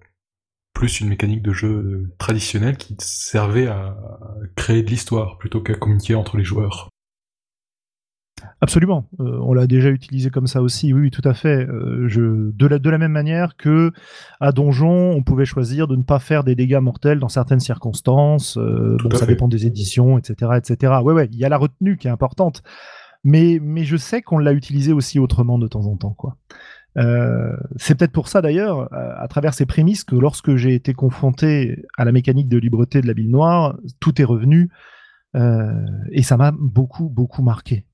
plus une mécanique de jeu traditionnelle qui servait à créer de l'histoire plutôt qu'à communiquer entre les joueurs. Absolument. Euh, on l'a déjà utilisé comme ça aussi. Oui, tout à fait. Euh, je, de, la, de la même manière que à Donjon, on pouvait choisir de ne pas faire des dégâts mortels dans certaines circonstances. Euh, ça dépend des éditions, etc., etc. Ouais, ouais. Il y a la retenue qui est importante. Mais, mais je sais qu'on l'a utilisé aussi autrement de temps en temps, quoi. c'est peut-être pour ça d'ailleurs, à, travers ces prémices, que lorsque j'ai été confronté à la mécanique de libreté de la ville noire, tout est revenu euh, et ça m'a beaucoup, beaucoup marqué.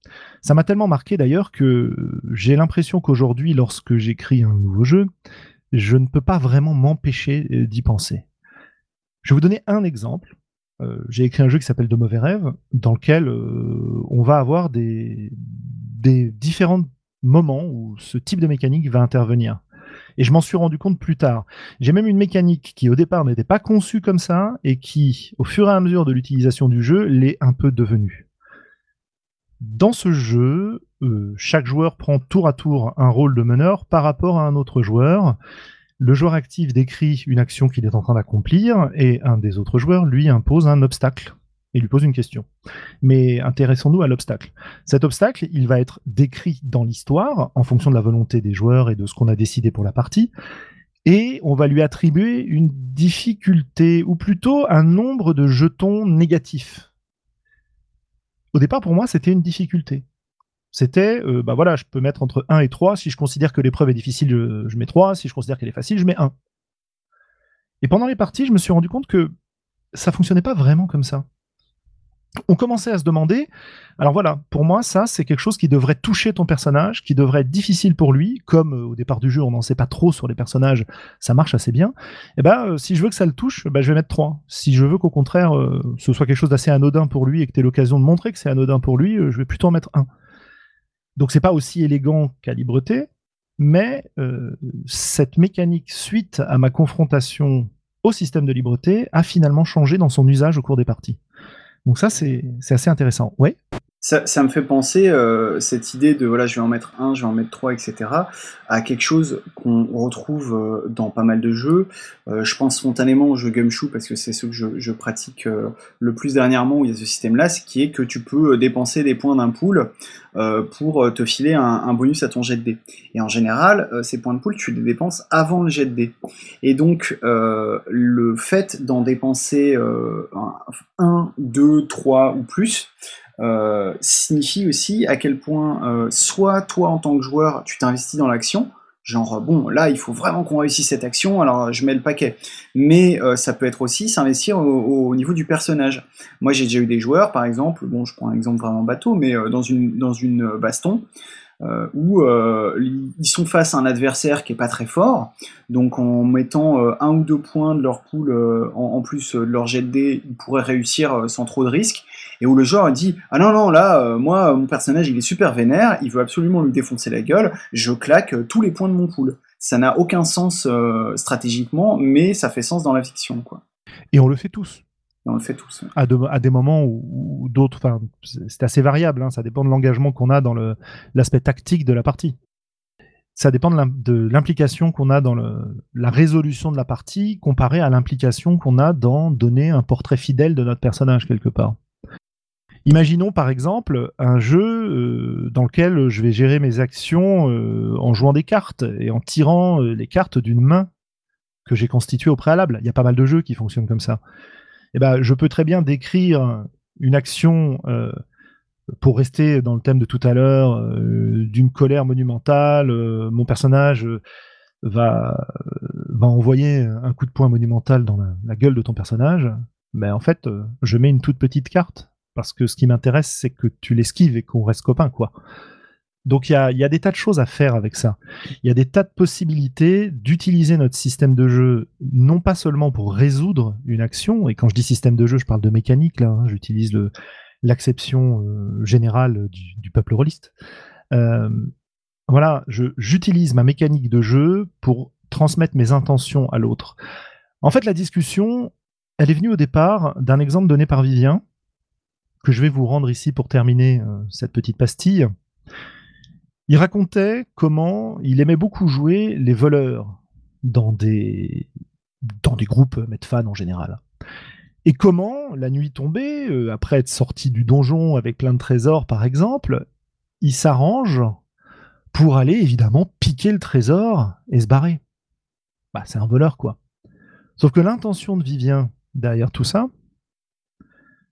Ça m'a tellement marqué d'ailleurs que j'ai l'impression qu'aujourd'hui, lorsque j'écris un nouveau jeu, je ne peux pas vraiment m'empêcher euh, d'y penser. Je vais vous donner un exemple. Euh, j'ai écrit un jeu qui s'appelle De mauvais rêves, dans lequel on va avoir des différents moments où ce type de mécanique va intervenir. Et je m'en suis rendu compte plus tard. J'ai même une mécanique qui au départ n'était pas conçue comme ça et qui, au fur et à mesure de l'utilisation du jeu, l'est un peu devenue. Dans ce jeu, euh, chaque joueur prend tour à tour un rôle de meneur par rapport à un autre joueur. Le joueur actif décrit une action qu'il est en train d'accomplir et un des autres joueurs lui impose un obstacle et lui pose une question. Mais intéressons-nous à l'obstacle. Cet obstacle, il va être décrit dans l'histoire en fonction de la volonté des joueurs et de ce qu'on a décidé pour la partie. Et on va lui attribuer une difficulté, ou plutôt un nombre de jetons négatifs. Au départ, pour moi, c'était une difficulté. C'était, euh, bah voilà, je peux mettre entre 1 et 3. Si je considère que l'épreuve est difficile, je, mets 3. Si je considère qu'elle est facile, je mets 1. Et pendant les parties, je me suis rendu compte que ça fonctionnait pas vraiment comme ça on commençait à se demander, alors voilà, pour moi, ça, c'est quelque chose qui devrait toucher ton personnage, qui devrait être difficile pour lui, comme euh, au départ du jeu, on n'en sait pas trop sur les personnages, ça marche assez bien. Et eh ben, euh, si je veux que ça le touche, ben, je vais mettre 3. Si je veux qu'au contraire, euh, ce soit quelque chose d'assez anodin pour lui et que tu aies l'occasion de montrer que c'est anodin pour lui, je vais plutôt en mettre 1. Donc c'est pas aussi élégant qu'à libreté, mais cette mécanique, suite à ma confrontation au système de libreté, a finalement changé dans son usage au cours des parties. Donc ça, c'est assez intéressant. Oui ça, me fait penser, euh, cette idée de voilà, je vais en mettre un, je vais en mettre trois, etc., à quelque chose qu'on retrouve euh, dans pas mal de jeux. Euh, je pense spontanément au jeu Gumshoe parce que c'est ce que je, pratique le plus dernièrement où il y a ce système-là, ce qui est que tu peux dépenser des points d'un pool pour te filer un, bonus à ton jet de dés. Et en général, ces points de pool, tu les dépenses avant le jet de dés. Et donc, le fait d'en dépenser un, deux, trois ou plus, euh, signifie aussi à quel point euh, soit toi en tant que joueur tu t'investis dans l'action, genre bon là il faut vraiment qu'on réussisse cette action, alors je mets le paquet. Mais euh, ça peut être aussi s'investir au, niveau du personnage. Moi j'ai déjà eu des joueurs par exemple, bon je prends un exemple vraiment bateau, mais dans une baston. Euh, où euh, ils sont face à un adversaire qui est pas très fort, donc en mettant euh, un ou deux points de leur pool en, plus de leur jet de dés, ils pourraient réussir sans trop de risques, et où le joueur dit ah non non là moi mon personnage il est super vénère, il veut absolument lui défoncer la gueule, je claque tous les points de mon pool. Ça n'a aucun sens stratégiquement, mais ça fait sens dans la fiction quoi. Et on le fait tous on le fait tous. À, des moments où, d'autres, c'est assez variable, hein, ça dépend de l'engagement qu'on a dans l'aspect tactique de la partie. Ça dépend de l'implication qu'on a dans la résolution de la partie comparé à l'implication qu'on a dans donner un portrait fidèle de notre personnage quelque part. Imaginons par exemple un jeu euh, dans lequel je vais gérer mes actions euh, en jouant des cartes et en tirant euh, les cartes d'une main que j'ai constituée au préalable. Il y a pas mal de jeux qui fonctionnent comme ça eh ben, je peux très bien décrire une action, pour rester dans le thème de tout à l'heure, d'une colère monumentale. Mon personnage va, va envoyer un coup de poing monumental dans la, gueule de ton personnage. Mais en fait, je mets une toute petite carte parce que ce qui m'intéresse, c'est que tu l'esquives et qu'on reste copains, quoi. Donc il y a, des tas de choses à faire avec ça. Il y a des tas de possibilités d'utiliser notre système de jeu, non pas seulement pour résoudre une action, et quand je dis système de jeu, je parle de mécanique, là, hein, j'utilise l'acception euh, générale du, peuple rôliste. Euh, voilà, j'utilise ma mécanique de jeu pour transmettre mes intentions à l'autre. En fait, la discussion, elle est venue au départ d'un exemple donné par Vivien, que je vais vous rendre ici pour terminer euh, cette petite pastille. Il racontait comment il aimait beaucoup jouer les voleurs dans des, dans des groupes Medfan en général. Et comment, la nuit tombée, euh, après être sorti du donjon avec plein de trésors par exemple, il s'arrange pour aller évidemment piquer le trésor et se barrer. Bah, c'est un voleur quoi. Sauf que l'intention de Vivien derrière tout ça,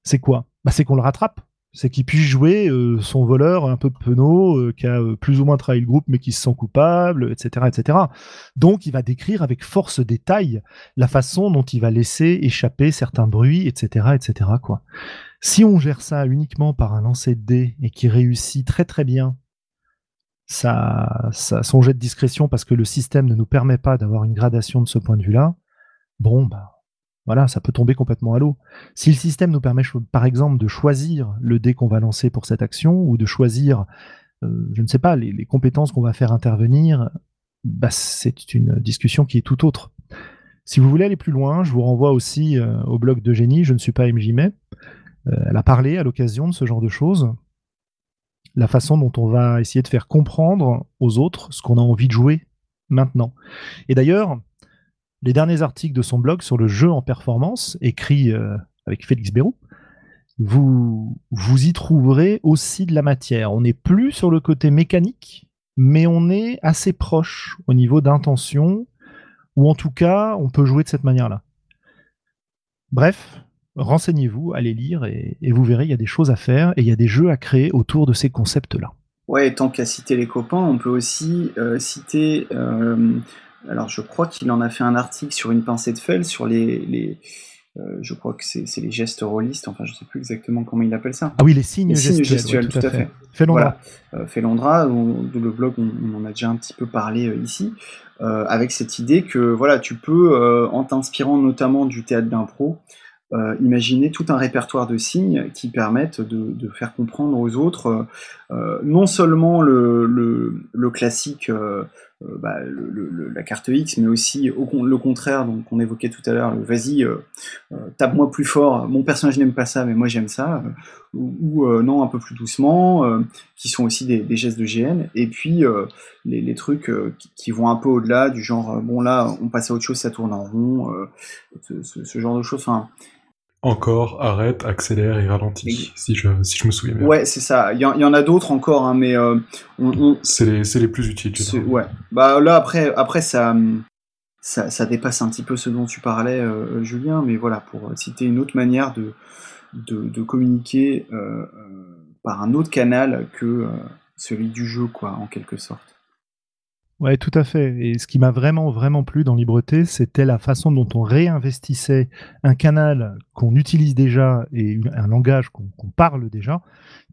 c'est quoi? Bah, C'est qu'on le rattrape c'est qu'il puisse jouer euh, son voleur un peu penaud, euh, qui a euh, plus ou moins trahi le groupe, mais qui se sent coupable, etc., etc. Donc, il va décrire avec force détail la façon dont il va laisser échapper certains bruits, etc., etc. Quoi. Si on gère ça uniquement par un lancer de dés et qui réussit très très bien ça, ça, son jet de discrétion parce que le système ne nous permet pas d'avoir une gradation de ce point de vue-là, bon, bah, voilà, ça peut tomber complètement à l'eau. Si le système nous permet, par exemple, de choisir le dé qu'on va lancer pour cette action, ou de choisir, euh, je ne sais pas, les, compétences qu'on va faire intervenir, bah, c'est une discussion qui est tout autre. Si vous voulez aller plus loin, je vous renvoie aussi euh, au blog de Génie, je ne suis pas MJ. Euh, elle a parlé à l'occasion de ce genre de choses. La façon dont on va essayer de faire comprendre aux autres ce qu'on a envie de jouer maintenant. Et d'ailleurs, les derniers articles de son blog sur le jeu en performance, écrit euh, avec Félix Bérou, vous, y trouverez aussi de la matière. On n'est plus sur le côté mécanique, mais on est assez proche au niveau d'intention, ou en tout cas, on peut jouer de cette manière-là. Bref, renseignez-vous, allez lire, et, vous verrez, il y a des choses à faire, et il y a des jeux à créer autour de ces concepts-là. Ouais, tant qu'à citer les copains, on peut aussi citer. Alors, je crois qu'il en a fait un article sur une pincée de fel sur les euh, je crois que c'est les gestes rôlistes, enfin je sais plus exactement comment il appelle ça. Ah oui, les signes, gestuels, tout, à fait. Felondra. Voilà. Felondra, le blog, on, en a déjà un petit peu parlé euh, ici, euh, avec cette idée que voilà, tu peux, en t'inspirant notamment du théâtre d'impro, imaginer tout un répertoire de signes qui permettent de, faire comprendre aux autres non seulement le, le classique euh, bah, la carte X, mais aussi au, le contraire, donc on évoquait tout à l'heure, le vas-y, euh, euh, tape-moi plus fort, mon personnage n'aime pas ça, mais moi j'aime ça, ou, non, un peu plus doucement, qui sont aussi des, gestes de GN, et puis les, trucs qui, vont un peu au-delà, du genre, bon là, on passe à autre chose, ça tourne en rond, ce, genre de choses, enfin, encore, arrête, accélère et ralentit, si je, si je me souviens bien. Ouais, c'est ça. Il y, en a d'autres encore, hein, mais euh, c'est les, les, plus utiles. Ouais. Bah là après, après ça, ça, ça, dépasse un petit peu ce dont tu parlais, euh, Julien, mais voilà, pour citer une autre manière de, de, de communiquer euh, par un autre canal que celui du jeu, quoi, en quelque sorte. Ouais, tout à fait. Et ce qui m'a vraiment, vraiment plu dans Libreté, c'était la façon dont on réinvestissait un canal qu'on utilise déjà et un langage qu'on parle déjà,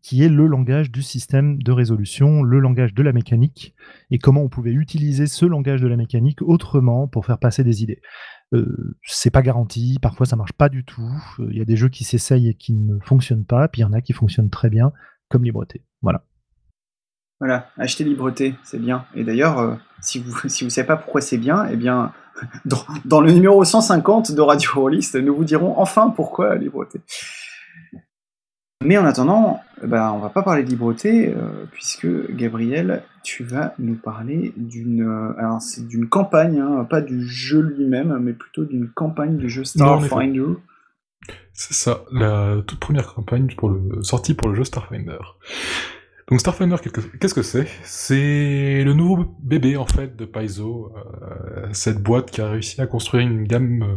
qui est le langage du système de résolution, le langage de la mécanique, et comment on pouvait utiliser ce langage de la mécanique autrement pour faire passer des idées. Euh, c'est pas garanti, parfois ça marche pas du tout. Il y a des jeux qui s'essayent et qui ne fonctionnent pas, puis il y en a qui fonctionnent très bien, comme Libreté. Voilà. Voilà, acheter Libreté, c'est bien. Et d'ailleurs, euh, si vous si vous savez pas pourquoi c'est bien, eh bien, dans, le numéro 150 de Radio Rollist, nous vous dirons enfin pourquoi Libreté. Mais en attendant, bah, on va pas parler de Libreté, euh, puisque Gabriel, tu vas nous parler d'une, euh, alors c'est d'une campagne, hein, pas du jeu lui-même, mais plutôt d'une campagne du jeu Starfinder. C'est ça, la toute première campagne pour le sortie pour le jeu Starfinder. Donc Starfinder, qu'est-ce que c'est? C'est le nouveau bébé en fait de Paizo, euh, cette boîte qui a réussi à construire une gamme euh,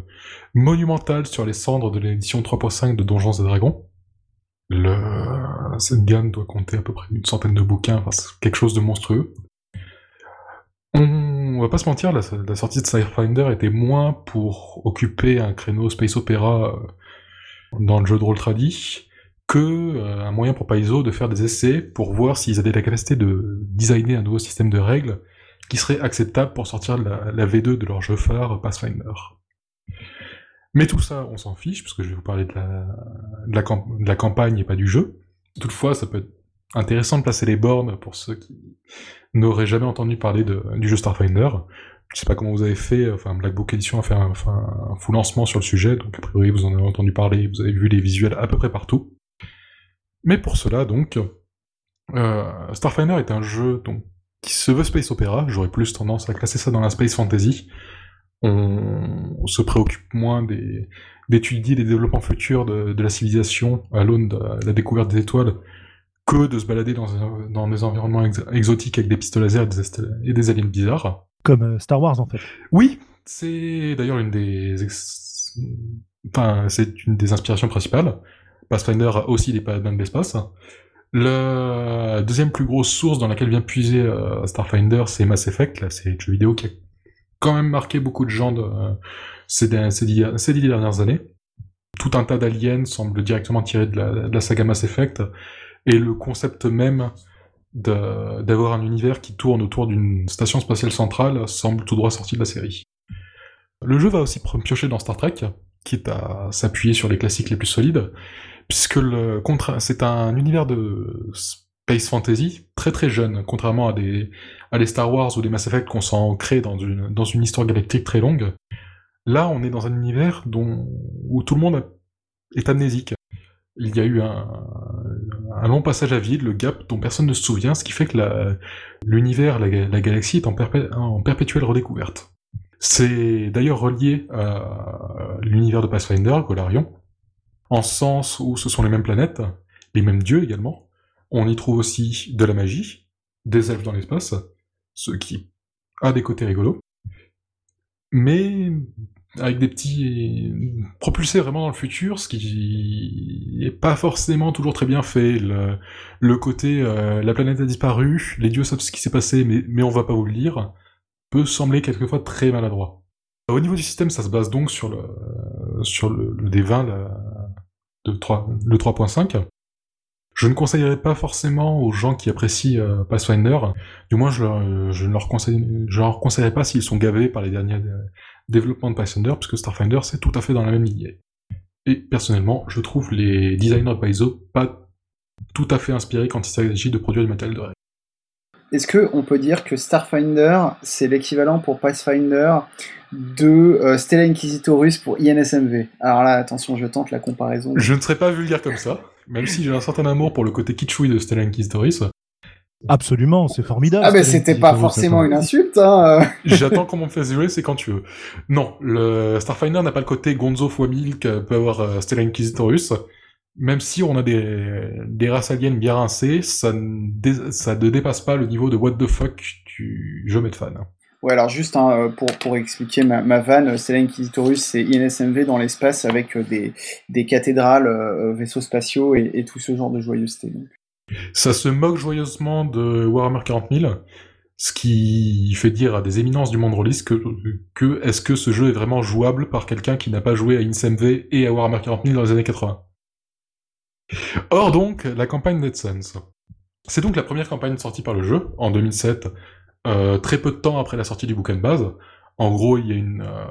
monumentale sur les cendres de l'édition 3.5 de Donjons et Dragons. Le... Cette gamme doit compter à peu près une centaine de bouquins, enfin c'est quelque chose de monstrueux. On, va pas se mentir, la, sortie de Starfinder était moins pour occuper un créneau space opéra euh, dans le jeu de rôle tradit, que euh, un moyen pour Paizo de faire des essais pour voir s'ils avaient la capacité de designer un nouveau système de règles qui serait acceptable pour sortir la, la V2 de leur jeu phare Pathfinder. Mais tout ça, on s'en fiche, parce que je vais vous parler de la, campagne et pas du jeu. Toutefois, ça peut être intéressant de placer les bornes pour ceux qui n'auraient jamais entendu parler du jeu Starfinder. Je sais pas comment vous avez fait, enfin Black Book Edition a fait un, un, full lancement sur le sujet, donc a priori vous en avez entendu parler, vous avez vu les visuels à peu près partout. Mais pour cela, donc, euh, Starfinder est un jeu donc, qui se veut space opéra, j'aurais plus tendance à classer ça dans la space fantasy. On, se préoccupe moins d'étudier les développements futurs de, la civilisation à l'aune de la découverte des étoiles que de se balader dans, des environnements exotiques avec des pistolets laser et des, aliens bizarres. Comme euh, Star Wars en fait. Oui, c'est d'ailleurs une des... Enfin, c'est une des inspirations principales. Pathfinder a aussi des paladins de l'espace. La deuxième plus grosse source dans laquelle vient puiser euh, Starfinder, c'est Mass Effect, c'est le jeu vidéo qui a quand même marqué beaucoup de gens de, euh, ces, dix, dernières années. Tout un tas d'aliens semblent directement tirés de la, saga Mass Effect, et le concept même d'avoir un univers qui tourne autour d'une station spatiale centrale semble tout droit sorti de la série. Le jeu va aussi piocher dans Star Trek, quitte à s'appuyer sur les classiques les plus solides, puisque le c'est un univers de space fantasy très très jeune, contrairement à des à des Star Wars ou des Mass Effect qu'on sent ancrés dans une dans une histoire galactique très longue. Là, on est dans un univers dont où tout le monde est amnésique. Il y a eu un, un long passage à vide, le gap dont personne ne se souvient, ce qui fait que l'univers, la, la, galaxie est en, en perpétuelle redécouverte. C'est d'ailleurs relié à l'univers de Pathfinder, Golarion, en sens où ce sont les mêmes planètes, les mêmes dieux également. On y trouve aussi de la magie, des elfes dans l'espace, ce qui a des côtés rigolos. Mais avec des petits propulsés vraiment dans le futur, ce qui est pas forcément toujours très bien fait. Le, côté euh, la planète a disparu, les dieux savent ce qui s'est passé, mais, on va pas vous le dire, peut sembler quelquefois très maladroit. Au niveau du système, ça se base donc sur le sur le, D20 de 3, le 3.5. Je ne conseillerais pas forcément aux gens qui apprécient euh, Pathfinder, du moins je, je ne leur, conseille, conseillerais pas s'ils sont gavés par les derniers euh, développements de Pathfinder, puisque Starfinder c'est tout à fait dans la même lignée. Et personnellement, je trouve les designers de Paizo pas tout à fait inspirés quand il s'agit de produire du matériel de règle. Est-ce qu'on peut dire que Starfinder, c'est l'équivalent pour Pathfinder de euh, Stella Inquisitorus pour INSMV Alors là, attention, je tente la comparaison. Je ne serais pas vulgaire comme ça, même si j'ai un certain amour pour le côté kitschoui de Stella Inquisitorus. Absolument, c'est formidable. Ah ben c'était pas forcément une insulte. Hein. J'attends qu'on m'en fasse jouer, c'est quand tu veux. Non, le Starfinder n'a pas le côté Gonzo x 1000 que peut avoir euh, Stella Inquisitorus. Même si on a des, des races aliens bien rincées, ça ne, ça ne dépasse pas le niveau de what the fuck du jeu de fan. Ouais, alors juste hein, euh, pour, pour expliquer ma, ma vanne, Stella Inquisitorus, c'est INSMV dans l'espace avec euh, des, des cathédrales, euh, vaisseaux spatiaux et, et tout ce genre de joyeuseté. donc. Ça se moque joyeusement de Warhammer 40 000, ce qui fait dire à des éminences du monde release que, que est-ce que ce jeu est vraiment jouable par quelqu'un qui n'a pas joué à InSMV et à Warhammer 40 000 dans les années 80. Or donc, la campagne Dead Sense. C'est donc la première campagne sortie par le jeu, en 2007, euh, très peu de temps après la sortie du bouquin de base. En gros, il y a une... euh,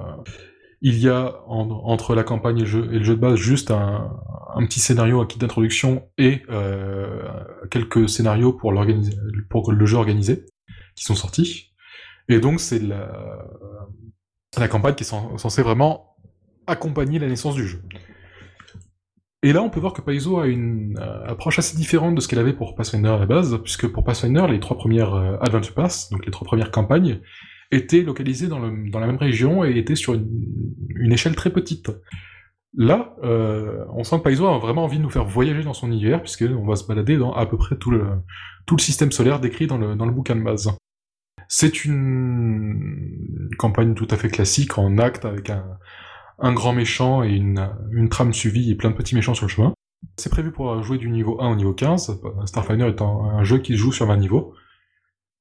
il y a en- entre la campagne et le, jeu, de base juste un, petit scénario, un kit d'introduction et euh, quelques scénarios pour, pour le jeu organisé qui sont sortis. Et donc c'est la, la campagne qui est cen- censée vraiment accompagner la naissance du jeu. Et là, on peut voir que Paizo a une euh, approche assez différente de ce qu'elle avait pour Pathfinder à la base, puisque pour Pathfinder, les trois premières euh, Adventure Pass, donc les trois premières campagnes, étaient localisées dans, la même région et étaient sur une, échelle très petite. Là, euh, on sent que Paizo a vraiment envie de nous faire voyager dans son univers, puisqu'on va se balader dans à peu près tout le, tout le système solaire décrit dans le, dans le bouquin de base. C'est une campagne tout à fait classique, en acte, avec un, un grand méchant et une, une trame suivie et plein de petits méchants sur le chemin. C'est prévu pour jouer du niveau 1 au niveau 15, Starfinder étant un jeu qui se joue sur 20 niveaux.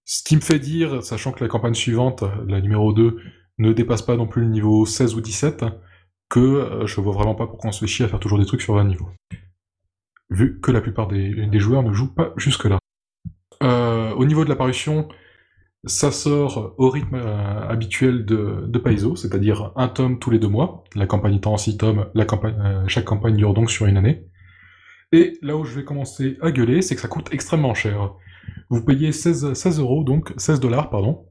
Ce qui me fait dire, sachant que la campagne suivante, la numéro 2, ne dépasse pas non plus le niveau 16 ou 17, que euh, je vois vraiment pas pourquoi on se fait chier à faire toujours des trucs sur 20 niveaux. Vu que la plupart des, joueurs ne jouent pas jusque-là. Euh, au niveau de l'apparition, ça sort au rythme euh, habituel de, de Paizo, c'est-à-dire un tome tous les deux mois. La campagne étant en six tomes, euh, chaque campagne dure donc sur une année. Et là où je vais commencer à gueuler, c'est que ça coûte extrêmement cher. Vous payez 16, 16 euros, donc 16 dollars, pardon,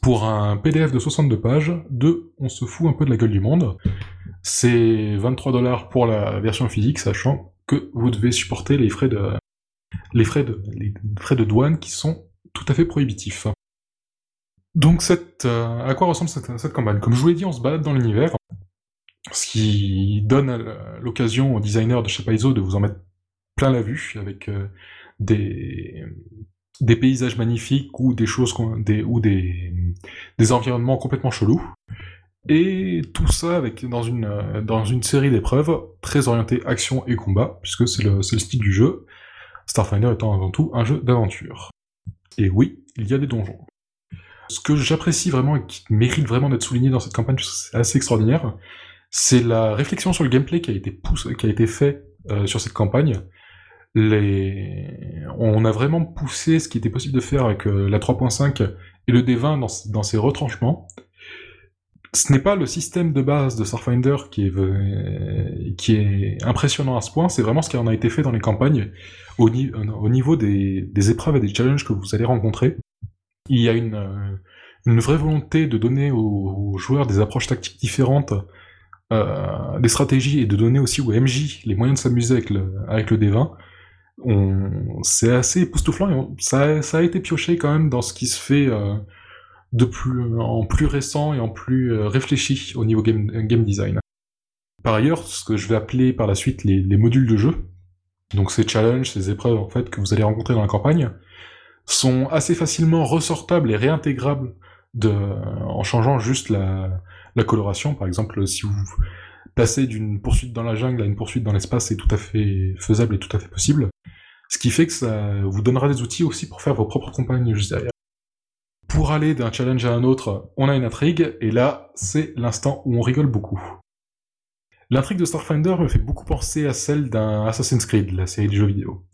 pour un PDF de 62 pages de On se fout un peu de la gueule du monde. C'est 23 dollars pour la version physique, sachant que vous devez supporter les frais de, les frais de, les frais de douane qui sont tout à fait prohibitifs. Donc cette, euh, à quoi ressemble cette, cette campagne? Comme je vous l'ai dit, on se balade dans l'univers, ce qui donne l'occasion aux designers de chez de vous en mettre plein la vue, avec euh, des, des paysages magnifiques ou des choses, des, ou des, des environnements complètement chelous. Et tout ça avec dans une, euh, dans une série d'épreuves très orientées action et combat, puisque c'est le, le style du jeu, Starfinder étant avant tout un jeu d'aventure. Et oui, il y a des donjons. Ce que j'apprécie vraiment et qui mérite vraiment d'être souligné dans cette campagne, c'est assez extraordinaire, c'est la réflexion sur le gameplay qui a été poussé, qui a été fait euh, sur cette campagne. On a vraiment poussé ce qui était possible de faire avec euh, la 3.5 et le D20 dans, dans ses retranchements. Ce n'est pas le système de base de Starfinder qui est, impressionnant à ce point, c'est vraiment ce qui en a été fait dans les campagnes au, euh, au niveau des épreuves et des challenges que vous allez rencontrer. Il y a une, euh, une vraie volonté de donner aux, joueurs des approches tactiques différentes, euh, des stratégies et de donner aussi aux MJ les moyens de s'amuser avec le, avec le D20. On- C'est assez époustouflant et ça, a été pioché quand même dans ce qui se fait euh, en plus récent et en plus réfléchi au niveau game, game design. Par ailleurs, ce que je vais appeler par la suite les, les modules de jeu, donc ces challenges, ces épreuves en fait que vous allez rencontrer dans la campagne, sont assez facilement ressortables et réintégrables en changeant juste la, la coloration. Par exemple, si vous passez d'une poursuite dans la jungle à une poursuite dans l'espace, c'est tout à fait faisable et tout à fait possible. Ce qui fait que ça vous donnera des outils aussi pour faire vos propres campagnes juste derrière. Pour aller d'un challenge à un autre, on a une intrigue, et là, c'est l'instant où on rigole beaucoup. L'intrigue de Starfinder me fait beaucoup penser à celle d'un Assassin's Creed, la série de jeux vidéo.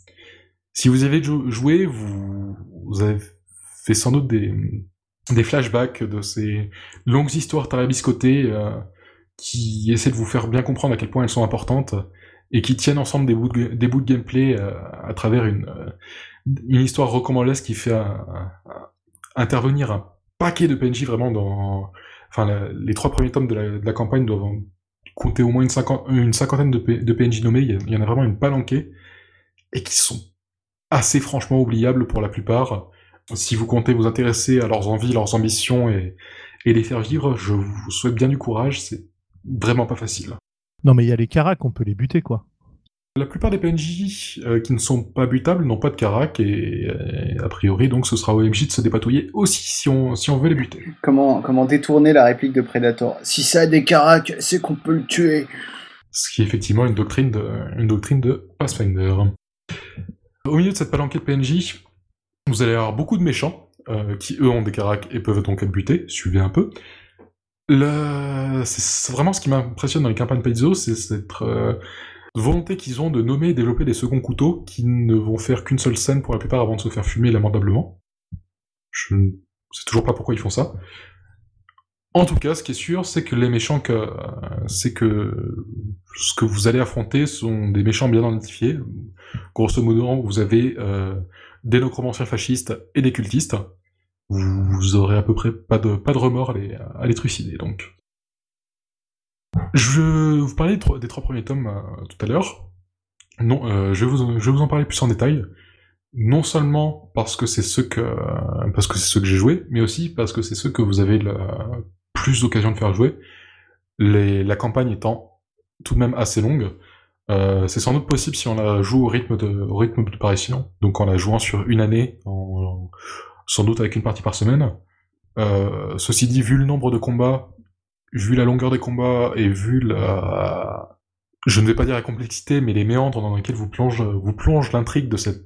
Si vous avez joué, vous, avez fait sans doute des, flashbacks de ces longues histoires tarabiscotées euh, qui essaient de vous faire bien comprendre à quel point elles sont importantes et qui tiennent ensemble des bouts de, gameplay euh, à travers une, euh, une histoire recommandasse qui fait intervenir un paquet de PNJ vraiment dans... Enfin, les trois premiers tomes de la, campagne doivent compter au moins une, cinquantaine de, PNJ nommés, il y, en a vraiment une palanquée, et qui sont assez franchement oubliables pour la plupart. Si vous comptez vous intéresser à leurs envies, leurs ambitions et, et les faire vivre, je vous souhaite bien du courage, c'est vraiment pas facile. Non mais il y a les caracs, on peut les buter quoi. La plupart des PNJ euh, qui ne sont pas butables n'ont pas de carac et euh, a priori donc ce sera au MJ de se dépatouiller aussi si on, si on veut les buter. Comment, comment détourner la réplique de Predator? Si ça a des caracs, c'est qu'on peut le tuer. Ce qui est effectivement une doctrine de, une doctrine de Pathfinder. Au milieu de cette palanquée PNJ, vous allez avoir beaucoup de méchants, euh, qui eux ont des caracs et peuvent donc être butés, suivez un peu. C'est vraiment ce qui m'impressionne dans les campagnes Paizo, c'est cette euh, volonté qu'ils ont de nommer et développer des seconds couteaux qui ne vont faire qu'une seule scène pour la plupart avant de se faire fumer lamentablement. Je ne sais toujours pas pourquoi ils font ça. En tout cas, ce qui est sûr, c'est que les méchants que c'est que ce que vous allez affronter sont des méchants bien identifiés. Grosso modo, vous avez euh, des necromanciens fascistes et des cultistes. Vous, aurez à peu près pas de, pas de remords à les, à les trucider, donc. Je vous parlais des trois, premiers tomes euh, tout à l'heure. Non, euh, je, vais vous, je vais vous en parler plus en détail. Non seulement parce que c'est ce que parce que c'est ce que j'ai joué, mais aussi parce que c'est ce que vous avez le plus d'occasion de faire jouer. Les, la campagne étant tout de même assez longue, euh, c'est sans doute possible si on la joue au rythme de, au rythme de donc en la jouant sur une année, sans doute avec une partie par semaine. Euh, ceci dit, vu le nombre de combats, vu la longueur des combats et vu la, je ne vais pas dire la complexité, mais les méandres dans lesquels vous plonge, vous plonge l'intrigue de cette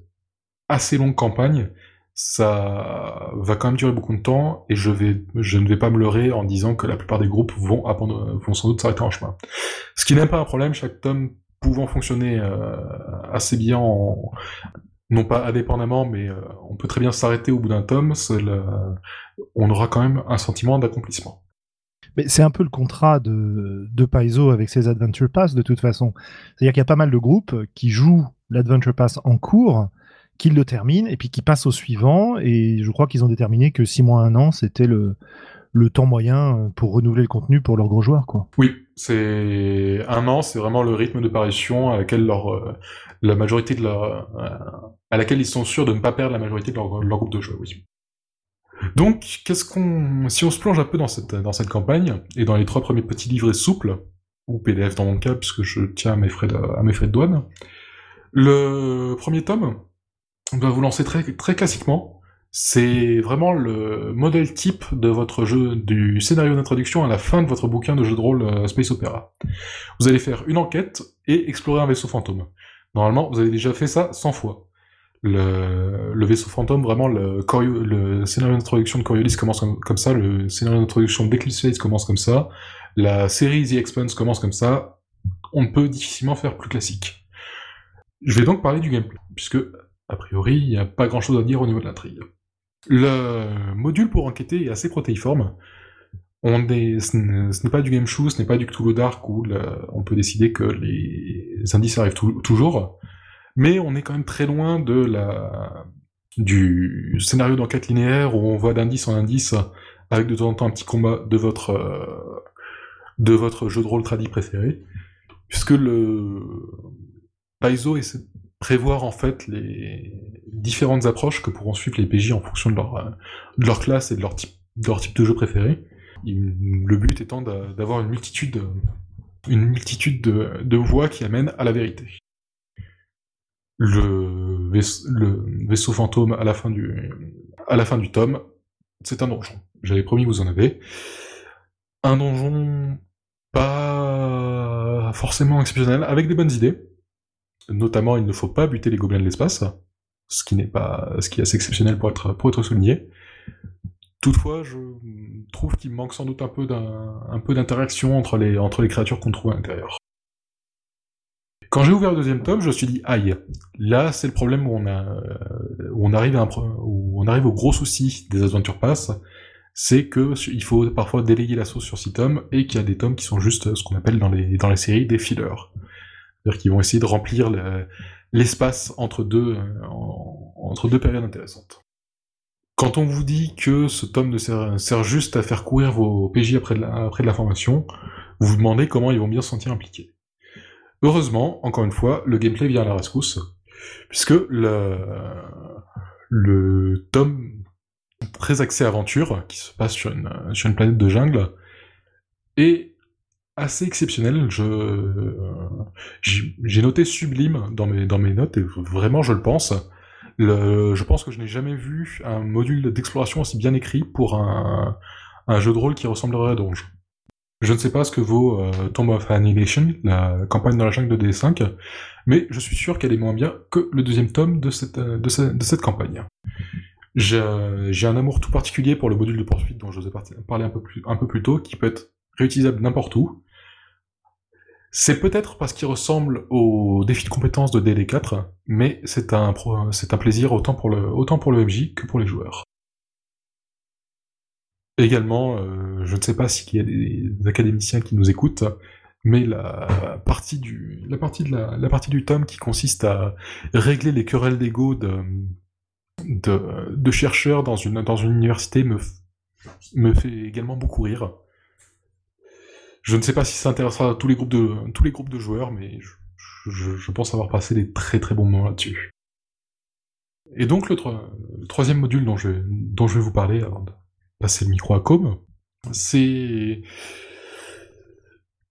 assez longue campagne, ça va quand même durer beaucoup de temps et je ne vais pas me leurrer en disant que la plupart des groupes vont, vont sans doute s'arrêter en chemin. Ce qui n'est pas un problème, chaque tome pouvant fonctionner euh, assez bien non pas indépendamment, mais euh, on peut très bien s'arrêter au bout d'un tome, on aura quand même un sentiment d'accomplissement. Mais c'est un peu le contrat de, de Paizo avec ses Adventure Pass de toute façon. C'est-à-dire qu'il y a pas mal de groupes qui jouent l'Adventure Pass en cours, qu'ils le terminent et puis qui passent au suivant. Et je crois qu'ils ont déterminé que 6 mois, 1 an, c'était le, le temps moyen pour renouveler le contenu pour leurs gros joueurs. Quoi. Oui, c'est un an, c'est vraiment le rythme de parution à laquelle leur, euh, la majorité de leur, euh, à laquelle ils sont sûrs de ne pas perdre la majorité de leur, groupe de joueurs. Oui. Donc, qu'est-ce qu'on, si on se plonge un peu dans cette, dans cette campagne et dans les trois premiers petits livrets souples ou PDF dans mon cas, puisque je tiens à mes frais de, à mes frais de douane, le premier tome, va vous lancer très, classiquement. C'est vraiment le modèle type de votre jeu, du scénario d'introduction à la fin de votre bouquin de jeu de rôle euh, Space Opera. Vous allez faire une enquête et explorer un vaisseau fantôme. Normalement, vous avez déjà fait ça 100 fois. Le, vaisseau fantôme, vraiment, le, le scénario d'introduction de Coriolis commence comme, ça, le scénario d'introduction d'Eclipse Phase commence comme ça, la série The Expanse commence comme ça, on ne peut difficilement faire plus classique. Je vais donc parler du gameplay, puisque a priori, il n'y a pas grand chose à dire au niveau de l'intrigue. Le module pour enquêter est assez protéiforme. Ce n'est pas du game show, ce n'est pas du Cthulhu Dark où on peut décider que les indices arrivent toujours, mais on est quand même très loin de la, du scénario d'enquête linéaire où on voit d'indice en indice avec de temps en temps un petit combat de votre, de votre jeu de rôle tradit préféré, puisque le Paizo essaie prévoir en fait les différentes approches que pourront suivre les PJ en fonction de leur, euh, de leur classe et de leur type de, leur type de jeu préféré. Le but étant d'avoir une multitude, multitude de, voies qui amènent à la vérité. Le, vaisseau, fantôme à la fin du, à la fin du tome, c'est un donjon. J'avais promis vous en avez. Un donjon pas forcément exceptionnel, avec des bonnes idées. Notamment, il ne faut pas buter les gobelins de l'espace, ce qui n'est pas, ce qui est assez exceptionnel pour être, pour être souligné. Toutefois, je trouve qu'il manque sans doute un peu d'un, peu d'interaction entre les, entre les créatures qu'on trouve à l'intérieur. Quand j'ai ouvert le deuxième tome, je me suis dit, aïe, là c'est le problème où on, a, où on, arrive, à où on arrive au gros souci des Adventure Pass, c'est que il faut parfois déléguer la sauce sur six tomes, et qu'il y a des tomes qui sont juste ce qu'on appelle dans les, dans les séries des fillers. C'est-à-dire qu'ils vont essayer de remplir l'espace entre deux, entre deux périodes intéressantes. Quand on vous dit que ce tome ne sert, juste à faire courir vos PJ après de, la, après de la formation, vous vous demandez comment ils vont bien se sentir impliqués. Heureusement, encore une fois, le gameplay vient à la rescousse, puisque le, le tome très axé aventure, qui se passe sur une, sur une planète de jungle, est assez exceptionnel. Je, j'ai noté sublime dans mes, dans mes notes, et vraiment je le pense. Je pense que je n'ai jamais vu un module d'exploration aussi bien écrit pour un, un jeu de rôle qui ressemblerait à Donge. Je ne sais pas ce que vaut euh, Tomb of Annihilation, la campagne dans la jungle de D5, mais je suis sûr qu'elle est moins bien que le deuxième tome de cette, de de cette campagne. J'ai un amour tout particulier pour le module de poursuite dont je vous ai parlé un peu plus, un peu plus tôt, qui peut être réutilisable n'importe où. C'est peut-être parce qu'il ressemble au défi de compétences de DD4, mais c'est un, un plaisir autant pour, le, autant pour le MJ que pour les joueurs. Également, euh, je ne sais pas s'il y a des, académiciens qui nous écoutent, mais la partie du, la partie de la, la partie du tome qui consiste à régler les querelles d'ego de, de, de, chercheurs dans une, dans une université me, me fait également beaucoup rire. Je ne sais pas si ça intéressera tous les groupes de, tous les groupes de joueurs, mais je, pense avoir passé des très très bons moments là-dessus. Et donc le, troisième module dont je, vais vous parler avant de passer le micro à Com, c'est...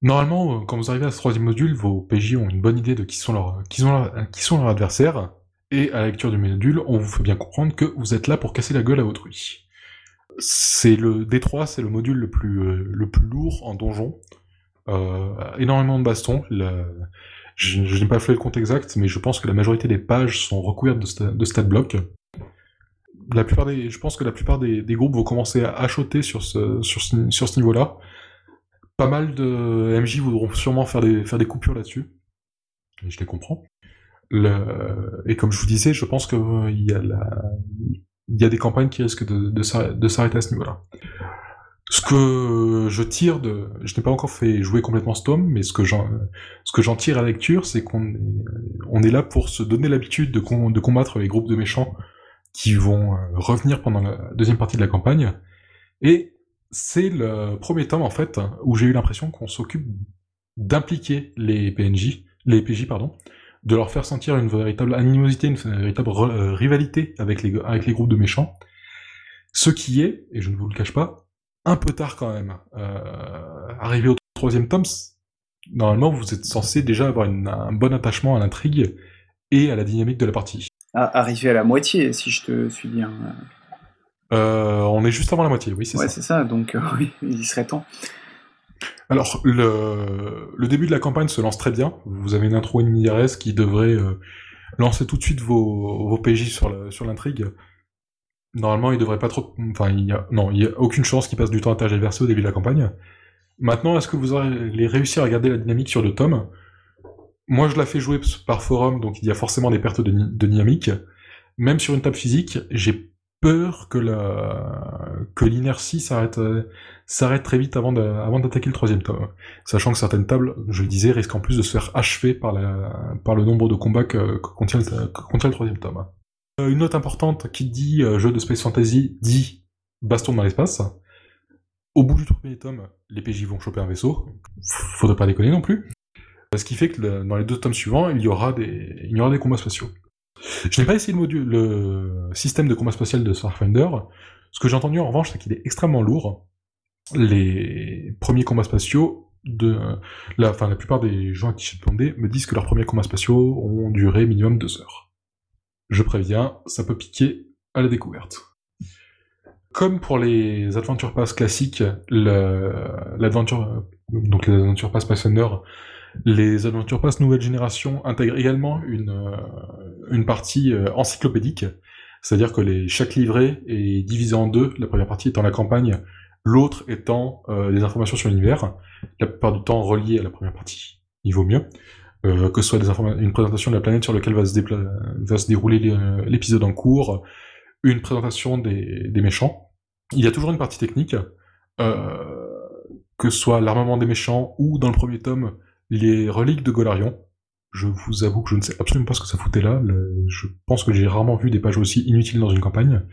Normalement, quand vous arrivez à ce troisième module, vos PJ ont une bonne idée de qui sont leurs, qui sont leurs, qui sont leurs adversaires, et à la lecture du module, on vous fait bien comprendre que vous êtes là pour casser la gueule à autrui. C'est le D3, c'est le module le plus, euh, lourd en donjon. Euh, énormément de bastons. Je, n'ai pas fait le compte exact, mais je pense que la majorité des pages sont recouvertes de, stat blocs. Je pense que la plupart des, groupes vont commencer à achoter sur ce, niveau-là. Pas mal de MJ voudront sûrement faire des, coupures là-dessus. Je les comprends. Et comme je vous disais, je pense qu'il euh, y, a la... y a des campagnes qui risquent de, s'arrêter à ce niveau-là. Ce que je tire de... Je n'ai pas encore fait jouer complètement ce tome, mais ce que j'en, tire à lecture, c'est qu'on est... On est là pour se donner l'habitude de, de combattre les groupes de méchants qui vont euh, revenir pendant la deuxième partie de la campagne. Et c'est le premier tome, en fait, où j'ai eu l'impression qu'on s'occupe d'impliquer les PNJ, les PJ, pardon, de leur faire sentir une véritable animosité, une véritable euh, rivalité avec les, avec les groupes de méchants. Ce qui est, et je ne vous le cache pas, un peu tard quand même. Euh, arrivé au troisième tome, normalement vous êtes censé déjà avoir un bon attachement à l'intrigue et à la dynamique de la partie. Ah, arrivé à la moitié, si je te suis bien. Euh, on est juste avant la moitié, oui, c'est ouais, ça. c'est ça, donc oui, il serait temps. Alors, le, début de la campagne se lance très bien. Vous avez une intro ennemie IRS qui devrait euh, lancer tout de suite vos, PJ sur l'intrigue. Normalement, il devrait pas trop... Enfin. Non, il y a aucune chance qu'il passe du temps à tergiverser au début de la campagne. Maintenant, est-ce que vous allez réussir à garder la dynamique sur deux tomes Moi, je la fais jouer par forum, donc il y a forcément des pertes de, dynamique. Même sur une table physique, j'ai peur que l'inertie s'arrête euh, s'arrête très vite avant d'attaquer le troisième tome, sachant que certaines tables, je le disais, risquent en plus de se faire achever par le nombre de combats que, contient, le, troisième tome. Euh, une note importante qui dit euh, jeu de space fantasy dit baston dans l'espace. Au bout du premier tome, les PJ vont choper un vaisseau. Faudrait pas déconner non plus. Ce qui fait que dans les deux tomes suivants, il y aura des combats spatiaux. Je n'ai pas essayé le, le système de combat spatial de Starfinder. Ce que j'ai entendu en revanche, c'est qu'il est extrêmement lourd. Les premiers combats spatiaux de la, enfin, la plupart des gens à qui j'ai demandé me disent que leurs premiers combats spatiaux ont duré minimum deux heures. Je préviens, ça peut piquer à la découverte. comme pour les Adventure Pass classiques, l'Adventure, donc les Adventure Pass Pathfinder, les Adventure Pass nouvelle génération intègrent également une, une partie euh, encyclopédique, c'est-à-dire que les, chaque livret est divisé en deux, la première partie étant la campagne, l'autre étant euh, les informations sur l'univers, la plupart du temps reliées à la première partie, il vaut mieux. que ce soit des une présentation de la planète sur laquelle va se, dérouler l'épisode en cours, une présentation des, des, méchants. Il y a toujours une partie technique, euh, que ce soit l'armement des méchants ou dans le premier tome, les reliques de Golarion. Je vous avoue que je ne sais absolument pas ce que ça foutait là. je pense que j'ai rarement vu des pages aussi inutiles dans une campagne.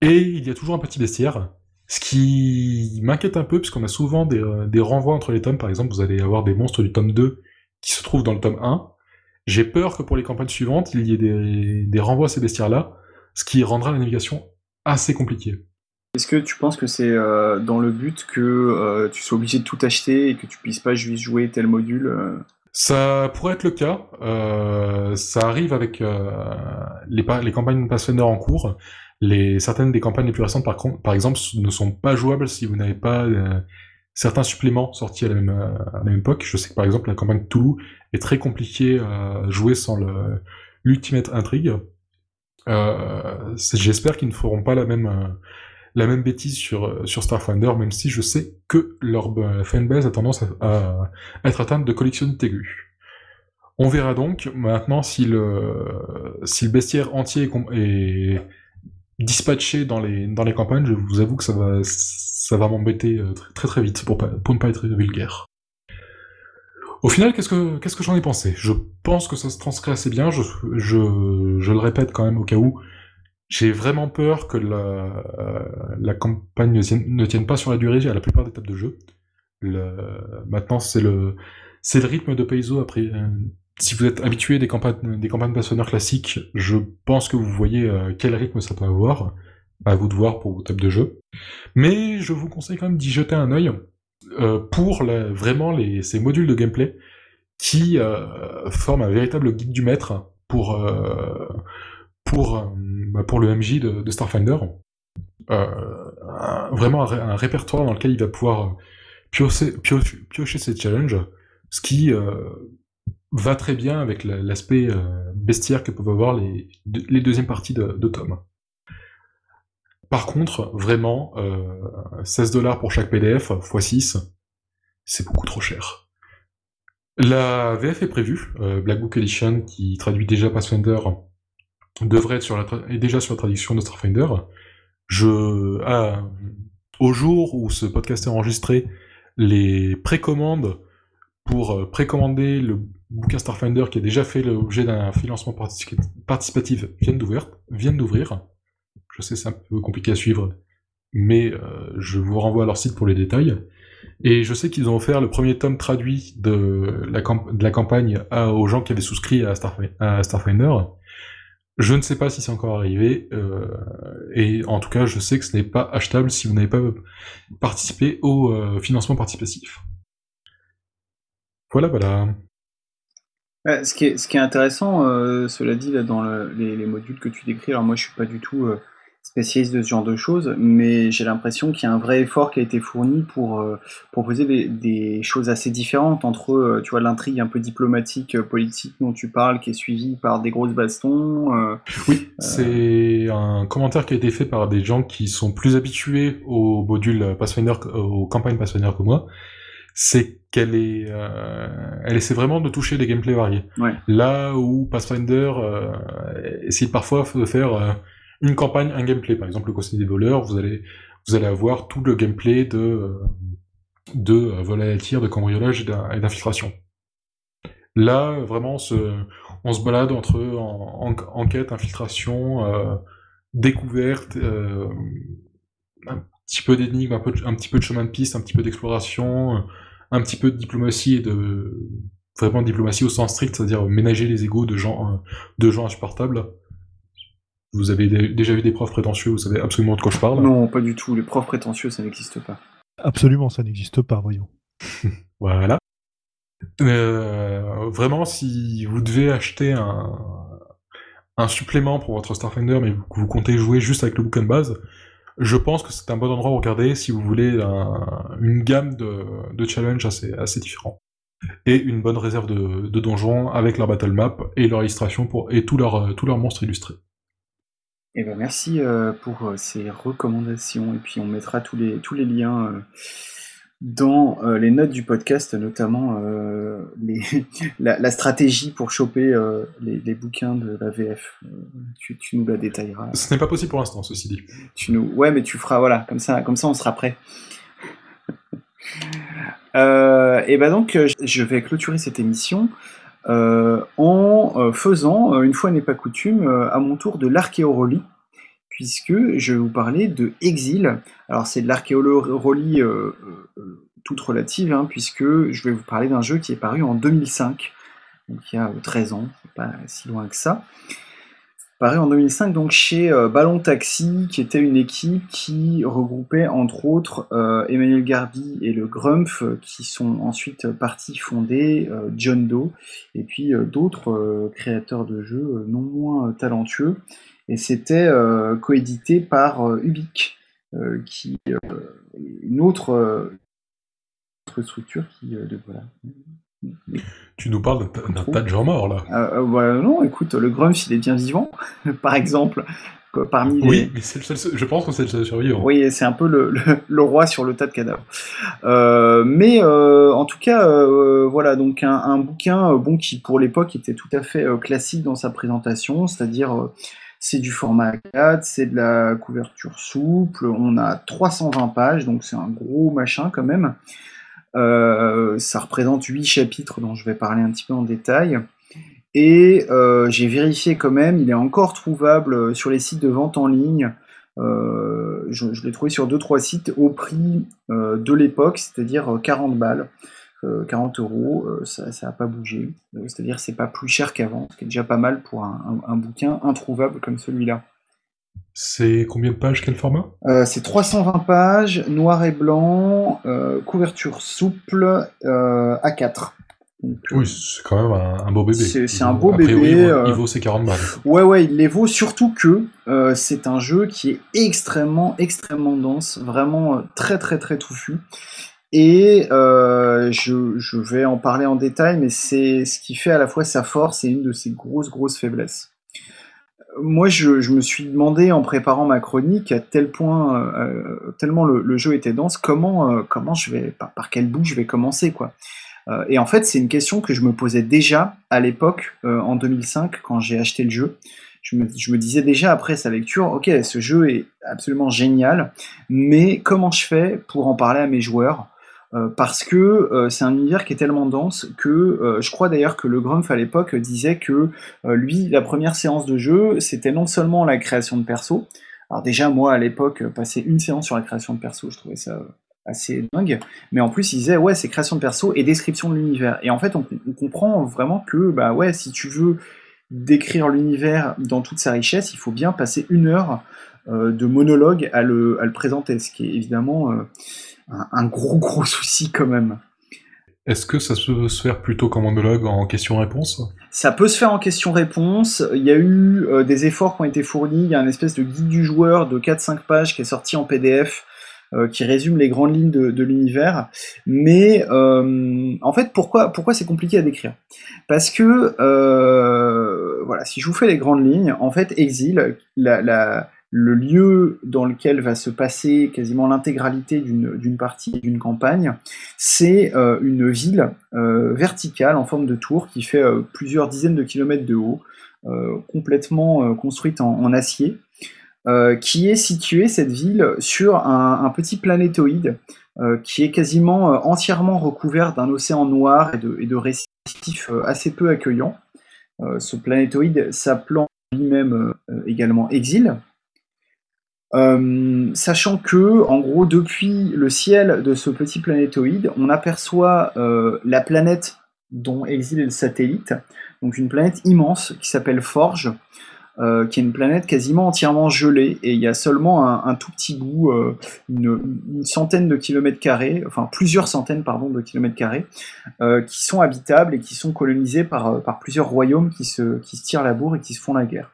Et il y a toujours un petit bestiaire, ce qui m'inquiète un peu, puisqu'on a souvent des, euh, des, renvois entre les tomes. Par exemple, vous allez avoir des monstres du tome 2 qui se trouvent dans le tome 1. J'ai peur que pour les campagnes suivantes, il y ait des, des renvois à ces bestiaires-là, ce qui rendra la navigation assez compliquée. Est-ce que tu penses que c'est euh, dans le but que euh, tu sois obligé de tout acheter et que tu puisses pas juste jouer tel module euh? Ça pourrait être le cas. ça arrive avec les, les campagnes Pathfinder en cours. Les, certaines des campagnes les plus récentes, par, par exemple, ne sont pas jouables si vous n'avez pas certains suppléments sortis à la, même, à la même époque. Je sais que par exemple la campagne Toulouse est très compliquée à jouer sans l'Ultimate Intrigue. J'espère qu'ils ne feront pas la même la même bêtise sur, euh, sur Starfinder, même si je sais que leur euh, fanbase a tendance à, être atteinte de collectionnite aiguë. On verra donc maintenant si le, si le bestiaire entier est, dispatché dans les, dans les campagnes, je vous avoue que ça va, ça va m'embêter euh, très, très vite pour, pour ne pas être vulgaire. Au final, qu'est-ce que, qu'est-ce que j'en ai pensé? Je pense que ça se transcrit assez bien, je, je, je le répète quand même au cas où, j'ai vraiment peur que la, la campagne ne tienne, pas sur la durée à la plupart des étapes de jeu. Le, maintenant, c'est le, c'est le rythme de Paizo. Après, euh, si vous êtes habitué des campagnes, des campagnes classiques, je pense que vous voyez euh, quel rythme ça peut avoir. À vous de voir pour vos tables de jeu. Mais je vous conseille quand même d'y jeter un œil euh, pour vraiment ces modules de gameplay qui forment un véritable guide du maître pour pour, euh, pour le MJ de, Starfinder. Euh, vraiment un, répertoire dans lequel il va pouvoir euh, piocher, piocher, ses challenges, ce qui va très bien avec l'aspect bestiaire que peuvent avoir les, les deuxièmes parties de, Tom. Par contre, vraiment, 16 dollars pour chaque PDF, x 6, c'est beaucoup trop cher. La VF est prévue, Black Book Edition, qui traduit déjà Pathfinder devrait être sur la est déjà sur la traduction de Starfinder. Je, au jour où ce podcast est enregistré, les précommandes pour euh, précommander le bouquin Starfinder qui a déjà fait l'objet d'un financement participatif viennent d'ouvrir. Je sais, c'est un peu compliqué à suivre, mais euh, je vous renvoie à leur site pour les détails. Et je sais qu'ils ont offert le premier tome traduit de la, campagne aux gens qui avaient souscrit à, à Starfinder. Je ne sais pas si c'est encore arrivé, euh, et en tout cas, je sais que ce n'est pas achetable si vous n'avez pas participé au euh, financement participatif. Voilà, voilà. Ce, qui est, ce qui est intéressant, euh, cela dit, là, dans les, les, modules que tu décris, alors moi je suis pas du tout spécialiste de ce genre de choses, mais j'ai l'impression qu'il y a un vrai effort qui a été fourni pour euh, proposer des, choses assez différentes entre, euh, tu vois, l'intrigue un peu diplomatique, euh, politique dont tu parles, qui est suivie par des grosses bastons. oui, c'est un commentaire qui a été fait par des gens qui sont plus habitués au module Pathfinder, aux campagnes Pathfinder que moi. C'est qu'elle est, elle essaie vraiment de toucher des gameplays variés. Là où Pathfinder essaie parfois de faire une campagne, un gameplay. Par exemple, le conseil des voleurs, vous allez, vous allez avoir tout le gameplay de, euh, de euh, vol à la tire, de cambriolage et d'infiltration. Là, vraiment, on se balade entre enquête, infiltration, euh, découverte, petit peu d'énigmes, un, un, petit peu de chemin de piste, un petit peu d'exploration, un petit peu de diplomatie et de vraiment diplomatie au sens strict, c'est-à-dire ménager les égaux de gens, de gens insupportables. Vous avez déjà vu des profs prétentieux, vous savez absolument de quoi je parle Non, pas du tout. Les profs prétentieux, ça n'existe pas. Absolument, ça n'existe pas, voyons. voilà. Euh, vraiment, si vous devez acheter un, supplément pour votre Starfinder, mais que vous comptez jouer juste avec le bouquin de base, Je pense que c'est un bon endroit où regarder si vous voulez une gamme de, challenges assez, différents. Et une bonne réserve de, donjons avec leur battle map et leur illustration pour, et tous leurs monstres illustrés. Eh ben merci euh, pour euh, ces recommandations et puis on mettra tous les, tous les liens euh, dans les notes du podcast, notamment les, la, stratégie pour choper les, bouquins de la VF. Tu, tu, nous la détailleras. Ce n'est pas possible pour l'instant, ceci dit. Tu nous... Ouais, mais tu feras, voilà, comme ça, comme ça on sera prêt. et ben donc, je vais clôturer cette émission euh, en euh, faisant, euh, une fois n'est pas coutume, à mon tour de l'archéorolie, puisque je vais vous parler de Exil. Alors c'est de l'archéorolie toute relative, hein, puisque je vais vous parler d'un jeu qui est paru en 2005, donc il y a 13 ans, pas si loin que ça paru en 2005 donc chez euh, Ballon Taxi, qui était une équipe qui regroupait entre autres euh, Emmanuel Garbi et le Grumpf, euh, qui sont ensuite partis fonder John Doe, et puis d'autres créateurs de jeux non moins talentueux. Et c'était coédité par Ubique, qui une autre, autre structure qui voilà, tu nous parles d'un tas de gens morts là. Euh, euh, non, écoute, le Grumpf il est bien vivant, par exemple. Parmi Oui, mais c'est le seul, je pense que c'est le seul survivant. Oui, c'est un peu le, roi sur le tas de cadavres. Euh, mais en tout cas, voilà, donc un, bouquin bon qui pour l'époque était tout à fait classique dans sa présentation, c'est-à-dire c'est du format 4, c'est de la couverture souple, on a 320 pages, donc c'est un gros machin quand même. Euh, ça représente 8 chapitres dont je vais parler un petit peu en détail. Et euh, j'ai vérifié quand même, il est encore trouvable sur les sites de vente en ligne. Euh, je, l'ai trouvé sur 2-3 sites au prix de l'époque, c'est-à-dire 40 balles. 40 euros, ça n'a pas bougé. C'est-à-dire c'est pas plus cher qu'avant, ce qui est déjà pas mal pour un bouquin introuvable comme celui-là. C'est combien de pages, quel format? Euh, C'est 320 pages, noir et blanc, euh, couverture souple, euh, A4. oui, c'est quand même un, beau bébé. C'est un beau bébé. Il vaut, ses 40 balles. Ouais, ouais, il les vaut, surtout que c'est un jeu qui est extrêmement, extrêmement dense, vraiment très, très, très touffu. Et je, je, vais en parler en détail, mais c'est ce qui fait à la fois sa force et une de ses grosses, grosses faiblesses moi, je, me suis demandé en préparant ma chronique à tel point, euh, tellement le, jeu était dense, comment, euh, comment je vais, par, quel bout je vais commencer, quoi. Euh, et en fait, c'est une question que je me posais déjà à l'époque, en 2005, quand j'ai acheté le jeu. Je me, je me, disais déjà après sa lecture, ok, ce jeu est absolument génial, mais comment je fais pour en parler à mes joueurs? Euh, parce que euh, c'est un univers qui est tellement dense que euh, je crois d'ailleurs que le Grumpf à l'époque disait que lui, la première séance de jeu, c'était non seulement la création de perso. Alors déjà, moi à l'époque, passer une séance sur la création de perso, je trouvais ça assez dingue. Mais en plus, il disait ouais, c'est création de perso et description de l'univers. Et en fait, on, comprend vraiment que bah ouais, si tu veux décrire l'univers dans toute sa richesse, il faut bien passer une heure de monologue à le, à le, présenter, ce qui est évidemment un, gros gros souci quand même. Est-ce que ça peut se faire plutôt comme monologue en question-réponse? Ça peut se faire en question-réponse. Il y a eu euh, des efforts qui ont été fournis. Il y a une espèce de guide du joueur de 4-5 pages qui est sorti en PDF euh, qui résume les grandes lignes de, l'univers. Mais euh, en fait, pourquoi, pourquoi c'est compliqué à décrire? Parce que, voilà, si je vous fais les grandes lignes, en fait, Exil, la, la le lieu dans lequel va se passer quasiment l'intégralité d'une partie d'une campagne, c'est euh, une ville euh, verticale en forme de tour qui fait euh, plusieurs dizaines de kilomètres de haut, complètement construite en, acier, qui est située, cette ville, sur un, petit planétoïde qui est quasiment entièrement recouvert d'un océan noir et de, et de récifs assez peu accueillants. ce planétoïde s'appelant lui-même également Exil, euh, sachant que, en gros, depuis le ciel de ce petit planétoïde, on aperçoit euh, la planète dont Exil est le satellite, donc une planète immense qui s'appelle Forge, euh, qui est une planète quasiment entièrement gelée, et il y a seulement un, tout petit bout, une, centaine de kilomètres carrés, enfin plusieurs centaines pardon de kilomètres carrés, qui sont habitables et qui sont colonisés par, plusieurs royaumes qui se, qui se tirent la bourre et qui se font la guerre.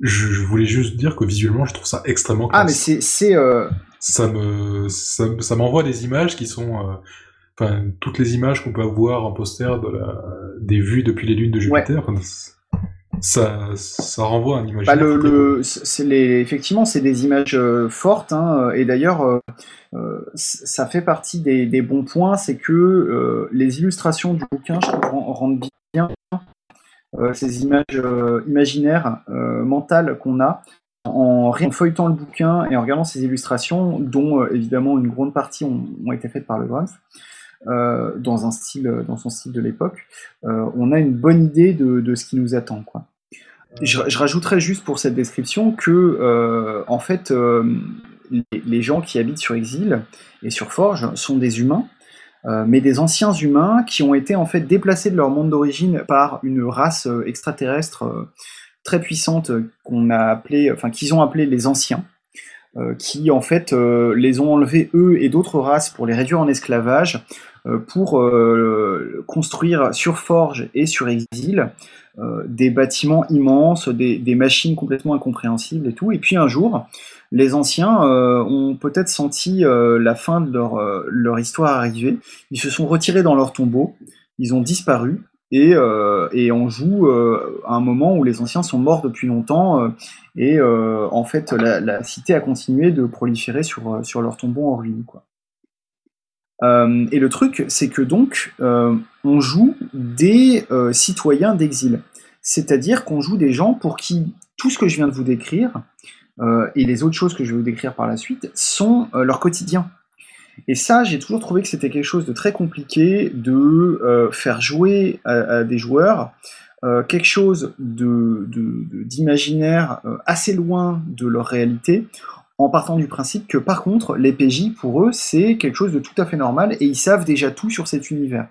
Je, voulais juste dire que visuellement, je trouve ça extrêmement classe. Ah, mais c'est, euh, ça me, ça, m'envoie des images qui sont, euh, enfin, toutes les images qu'on peut avoir en poster de la, des vues depuis les lunes de Jupiter. ça, ça renvoie à un imaginaire. Bah le, le c'est les, effectivement, c'est des images euh, fortes, hein, et d'ailleurs, euh, ça fait partie des, des bons points, c'est que les illustrations du bouquin, je trouve, rendent bien ces images euh, imaginaires, euh, mentales qu'on a, en, feuilletant le bouquin et en regardant ces illustrations, dont évidemment une grande partie ont, été faites par le Grunf, dans un style, dans son style de l'époque, on a une bonne idée de, ce qui nous attend, quoi. Je, rajouterais juste pour cette description que, en fait, les, les, gens qui habitent sur Exil et sur Forge sont des humains euh, mais des anciens humains qui ont été en fait déplacés de leur monde d'origine par une race euh, extraterrestre euh, très puissante qu'on a qu'ils ont appelé les anciens, qui en fait les ont enlevés eux et d'autres races pour les réduire en esclavage, pour construire sur Forge et sur Exil des bâtiments immenses, des, machines complètement incompréhensibles et tout. Et puis un jour, les anciens euh, ont peut-être senti euh, la fin de leur, euh, leur, histoire arriver. Ils se sont retirés dans leur tombeau, ils ont disparu, et, on joue à un moment où les anciens sont morts depuis longtemps, et en fait la, cité a continué de proliférer sur, leur tombeau en ruine. Et le truc, c'est que donc on joue des citoyens d'exil. C'est-à-dire qu'on joue des gens pour qui tout ce que je viens de vous décrire, et les autres choses que je vais vous décrire par la suite sont euh, leur quotidien. Et ça, j'ai toujours trouvé que c'était quelque chose de très compliqué de euh, faire jouer à, des joueurs quelque chose d'imaginaire assez loin de leur réalité, en partant du principe que par contre, les PJ, pour eux, c'est quelque chose de tout à fait normal et ils savent déjà tout sur cet univers.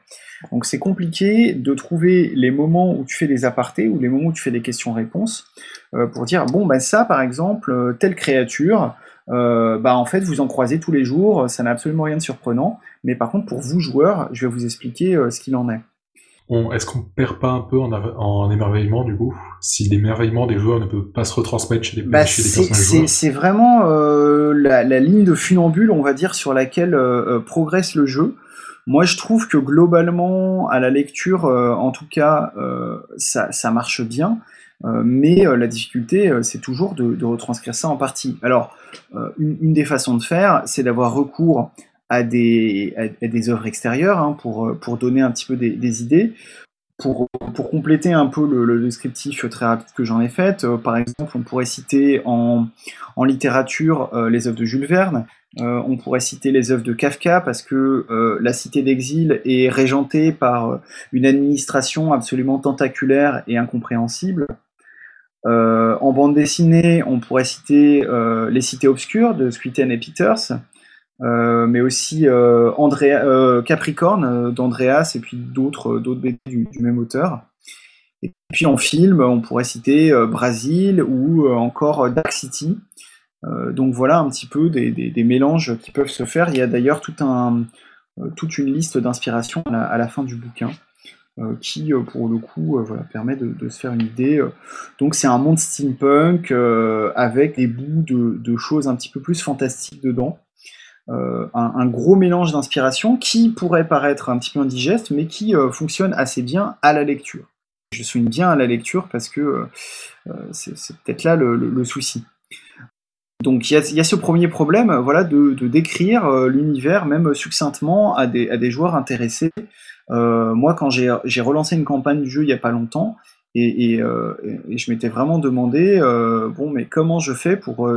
Donc c'est compliqué de trouver les moments où tu fais des apartés ou les moments où tu fais des questions-réponses euh, pour dire bon ben ça par exemple euh, telle créature euh, bah en fait vous en croisez tous les jours, ça n'a absolument rien de surprenant, mais par contre pour vous joueurs, je vais vous expliquer ce qu'il en est. Est-ce qu'on perd pas un peu en, émerveillement du coup Si l'émerveillement des joueurs ne peut pas se retransmettre chez les, bah, joueurs C'est vraiment la, ligne de funambule, on va dire, sur laquelle progresse le jeu. Moi, je trouve que globalement, à la lecture, en tout cas, ça, ça, marche bien. Euh, mais euh, la difficulté, euh, c'est toujours de, retranscrire ça en partie. Alors, une, des façons de faire, c'est d'avoir recours à des, œuvres extérieures hein, pour, pour donner un petit peu des, idées. Pour, pour, compléter un peu le, descriptif très rapide que j'en ai fait, par exemple, on pourrait citer en, en littérature les œuvres de Jules Verne, on pourrait citer les œuvres de Kafka parce que la cité d'exil est régentée par une administration absolument tentaculaire et incompréhensible. Euh, en bande dessinée, on pourrait citer euh, Les Cités Obscures de Squitten et Peters, euh, mais aussi Andrea, Capricorne d'Andreas et puis d'autres BD du, même auteur. Et puis en film, on pourrait citer Brasil ou encore Dark City. donc voilà un petit peu des, mélanges qui peuvent se faire. Il y a d'ailleurs tout toute une liste d'inspiration à, la fin du bouquin. Euh, qui, euh, pour le coup, euh, voilà, permet de, se faire une idée. Donc c'est un monde steampunk avec des bouts de, choses un petit peu plus fantastiques dedans. Un, gros mélange d'inspiration qui pourrait paraître un petit peu indigeste, mais qui fonctionne assez bien à la lecture. Je souligne bien à la lecture parce que c'est peut-être là le, souci. Donc il y, a ce premier problème voilà, de, décrire l'univers même succinctement à des, joueurs intéressés euh, moi, quand j'ai relancé une campagne du jeu il n'y a pas longtemps, et, euh, je m'étais vraiment demandé, euh, bon, mais comment je fais pour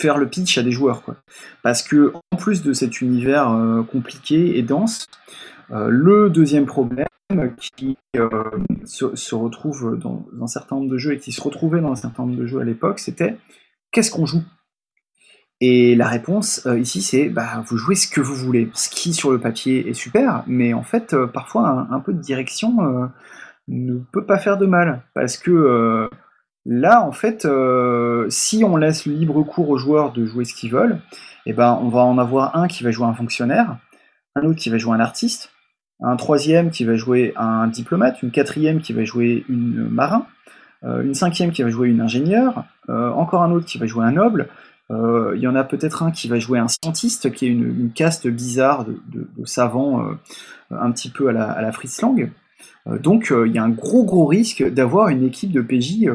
faire le pitch à des joueurs quoi. Parce que en plus de cet univers compliqué et dense, le deuxième problème qui se, retrouve dans, un certain nombre de jeux et qui se retrouvait dans un certain nombre de jeux à l'époque, c'était qu'est-ce qu'on joue? Et la réponse euh, ici, c'est bah, vous jouez ce que vous voulez. Ce qui sur le papier est super, mais en fait, euh, parfois un, peu de direction euh, ne peut pas faire de mal. Parce que là, en fait, si on laisse le libre cours aux joueurs de jouer ce qu'ils veulent, eh ben, on va en avoir un qui va jouer un fonctionnaire, un autre qui va jouer un artiste, un troisième qui va jouer un diplomate, une quatrième qui va jouer une marin, une cinquième qui va jouer une ingénieure, encore un autre qui va jouer un noble, il y en a peut-être un qui va jouer un scientiste, qui est une, caste bizarre de, savants un petit peu à la, à la donc il y a un gros gros risque d'avoir une équipe de PJ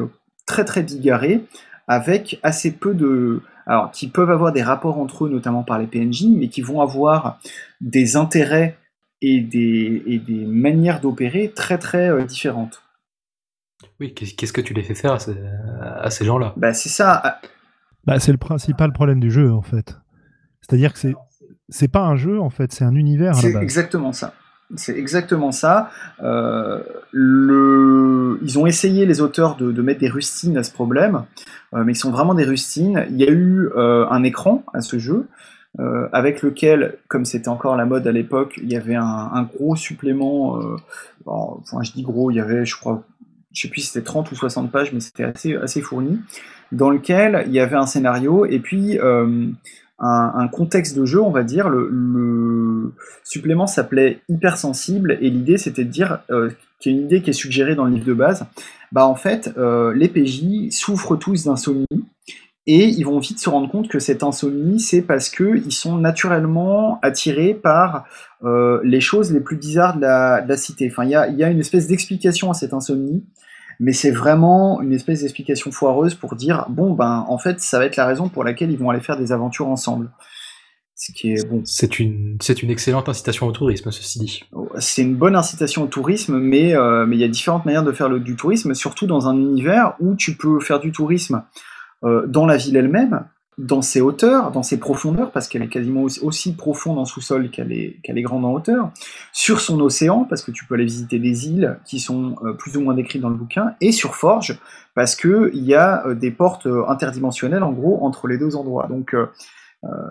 très très bigarrée, avec assez peu de... Alors, qui peuvent avoir des rapports entre eux, notamment par les PNJ, mais qui vont avoir des intérêts et des, et des manières d'opérer très très euh, différentes. Oui, qu'est-ce que tu les fais faire à ces, gens-là? Bah c'est ça. Bah, c'est le principal problème du jeu en fait. C'est-à-dire que c'est c'est pas un jeu en fait, c'est un univers. C'est exactement ça. C'est exactement ça. Euh. Ils ont essayé, les auteurs, de, mettre des rustines à ce problème, euh, mais ils sont vraiment des rustines. Il y a eu euh, un écran à ce jeu, avec lequel, comme c'était encore la mode à l'époque, il y avait un, gros supplément, enfin je dis gros, il y avait, je crois, je sais plus si c'était 30 ou 60 pages, mais c'était assez, assez fourni, dans lequel il y avait un scénario, et puis un, contexte de jeu, on va dire. Le, supplément s'appelait Hypersensible et l'idée c'était de dire, euh, qu'il y a une idée qui est suggérée dans le livre de base, bah en fait, euh, les PJ souffrent tous d'insomnie et ils vont vite se rendre compte que cette insomnie, c'est parce qu'ils sont naturellement attirés par euh, les choses les plus bizarres de la, cité. Enfin, il y a une espèce d'explication à cette insomnie mais c'est vraiment une espèce d'explication foireuse pour dire bon ben en fait ça va être la raison pour laquelle ils vont aller faire des aventures ensemble. Ce qui est bon. C'est une c'est une excellente incitation au tourisme ceci dit. C'est une bonne incitation au tourisme, mais euh, mais il y a différentes manières de faire le, du tourisme, surtout dans un univers où tu peux faire du tourisme euh, dans la ville elle-même, dans ses hauteurs, dans ses profondeurs, parce qu'elle est quasiment aussi, profonde en sous-sol qu'elle est, grande en hauteur, sur son océan, parce que tu peux aller visiter des îles qui sont euh, plus ou moins décrites dans le bouquin, et sur Forge, parce qu'il y a euh, des portes euh, interdimensionnelles, en gros, entre les deux endroits. Donc,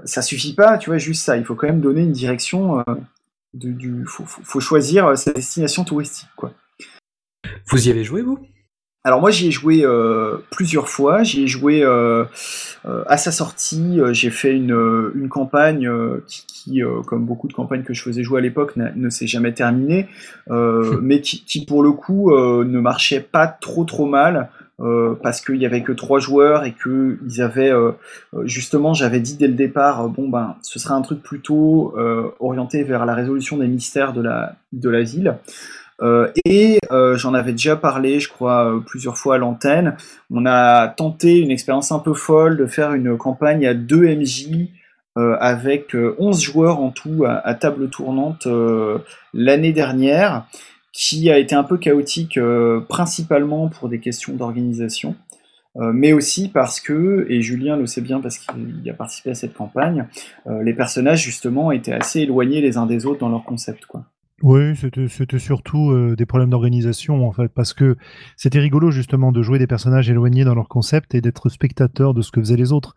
ça suffit pas, tu vois, juste ça. Il faut quand même donner une direction. du, faut, faut, choisir sa destination touristique, quoi. Vous y avez joué, vous? Alors moi j'y ai joué euh, plusieurs fois, j'y ai joué euh, euh, à sa sortie, j'ai fait une, une campagne qui, comme beaucoup de campagnes que je faisais jouer à l'époque, ne s'est jamais terminée, mais qui, qui, pour le coup ne marchait pas trop trop mal. parce qu'il y avait que trois joueurs et que ils avaient justement j'avais dit dès le départ bon ben ce serait un truc plutôt orienté vers la résolution des mystères de la de la ville euh, et euh, j'en avais déjà parlé, je crois, euh, plusieurs fois à l'antenne. On a tenté une expérience un peu folle de faire une campagne à 2 MJ avec 11 joueurs en tout à, table tournante l'année dernière, qui a été un peu chaotique principalement pour des questions d'organisation. mais aussi parce que, et Julien le sait bien parce qu'il a participé à cette campagne, les personnages justement étaient assez éloignés les uns des autres dans leur concept. Quoi. Oui, c'était surtout euh, des problèmes d'organisation en fait, parce que c'était rigolo justement de jouer des personnages éloignés dans leur concept et d'être spectateur de ce que faisaient les autres.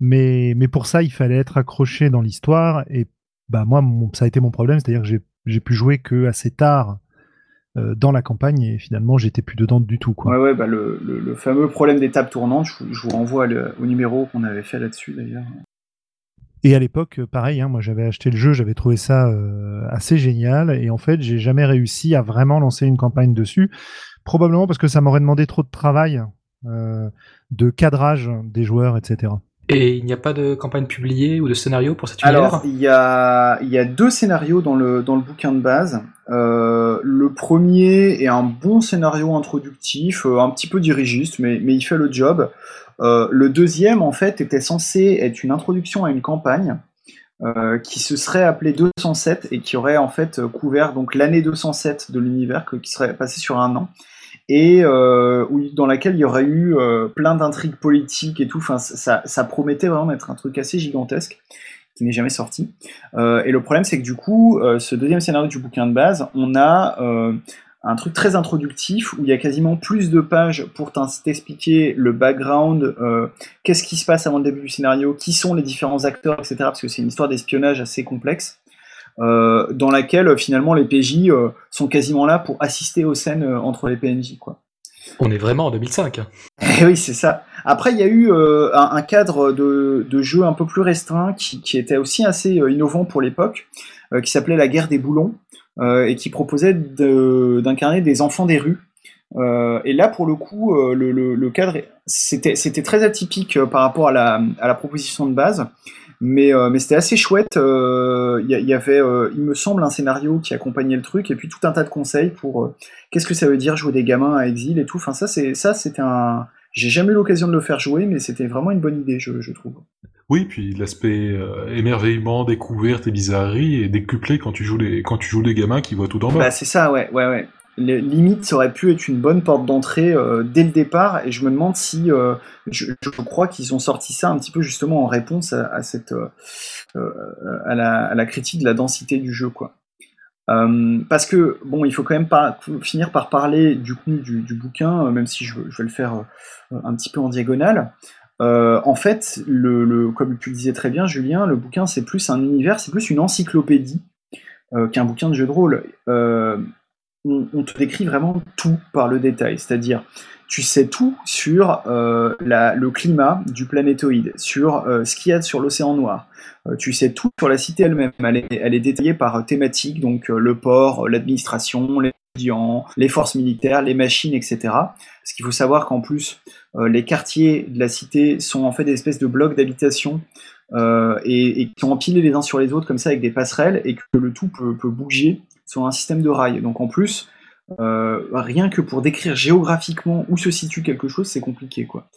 Mais, pour ça, il fallait être accroché dans l'histoire et bah moi, ça a été mon problème, c'est-à-dire que j'ai pu jouer que assez tard euh, dans la campagne et finalement j'étais plus dedans du tout. Quoi. Ouais, bah le, le, fameux problème des tables tournantes, je, vous renvoie au numéro qu'on avait fait là-dessus d'ailleurs. Et à l'époque, euh, pareil, hein, moi j'avais acheté le jeu, j'avais trouvé ça euh, assez génial, et en fait, j'ai jamais réussi à vraiment lancer une campagne dessus, probablement parce que ça m'aurait demandé trop de travail, euh, de cadrage des joueurs, etc. Et il n'y a pas de campagne publiée ou de scénario pour cette univers Alors, il y a, y a deux scénarios dans le, dans le bouquin de base. Euh, le premier est un bon scénario introductif, euh, un petit peu dirigiste, mais, mais il fait le job. Euh, le deuxième, en fait, était censé être une introduction à une campagne qui se serait appelée 207 et qui aurait en fait couvert donc l'année 207 de l'univers, qui serait passé sur un an et euh, dans laquelle il y aurait eu euh, plein d'intrigues politiques et tout. Enfin, ça, promettait vraiment d'être un truc assez gigantesque qui n'est jamais sorti. Euh, et le problème, c'est que du coup, ce deuxième scénario du bouquin de base, on a un truc très introductif où il y a quasiment plus de pages pour t'expliquer le background, qu'est-ce qui se passe avant le début du scénario, qui sont les différents acteurs, etc. Parce que c'est une histoire d'espionnage assez complexe. Euh, dans laquelle euh, finalement les PJ euh, sont quasiment là pour assister aux scènes entre les PNJ. Quoi. On est vraiment en 2005. Eh oui, c'est ça. Après, il y a eu un, cadre de, jeu un peu plus restreint qui, était aussi assez innovant pour l'époque, qui s'appelait La guerre des boulons, et qui proposait d'incarner des enfants des rues. et là, pour le coup, le, le, cadre, c'était très atypique par rapport à la, à la proposition de base. Mais, mais c'était assez chouette. Il y, y, avait, il me semble, un scénario qui accompagnait le truc, et puis tout un tas de conseils pour qu'est-ce que ça veut dire jouer des gamins à exil et tout. Enfin, ça, c'était un, j'ai jamais eu l'occasion de le faire jouer, mais c'était vraiment une bonne idée, je, trouve. Oui, puis l'aspect euh, émerveillement, découverte et bizarrerie est décuplé quand tu joues les quand tu joues des gamins qui voient tout en bas. Bah c'est ça, ouais, ouais, ouais. Limite, ça aurait pu être une bonne porte d'entrée euh, dès le départ, et je me demande si, euh, je, crois qu'ils ont sorti ça un petit peu justement en réponse à, cette, à la, à, la, critique de la densité du jeu, quoi. Euh, parce que, bon, il faut quand même pas finir par parler du du, bouquin, euh, même si je, vais le faire euh, un petit peu en diagonale. en fait, comme tu le disais très bien, Julien, le bouquin c'est plus un univers, c'est plus une encyclopédie qu'un bouquin de jeu de rôle. On, te décrit vraiment tout par le détail, c'est-à-dire tu sais tout sur le climat du planétoïde, sur ce qu'il y a sur l'océan noir, euh, tu sais tout sur la cité elle-même. Elle est, détaillée par thématique, donc euh, le port, euh, l'administration, les étudiants, les forces militaires, les machines, etc. Parce qu'il faut savoir qu'en plus, les quartiers de la cité sont en fait des espèces de blocs d'habitation et, qui sont empilés les uns sur les autres comme ça avec des passerelles et que le tout peut, bouger sur un système de rails. Donc en plus, rien que pour décrire géographiquement où se situe quelque chose, c'est compliqué quoi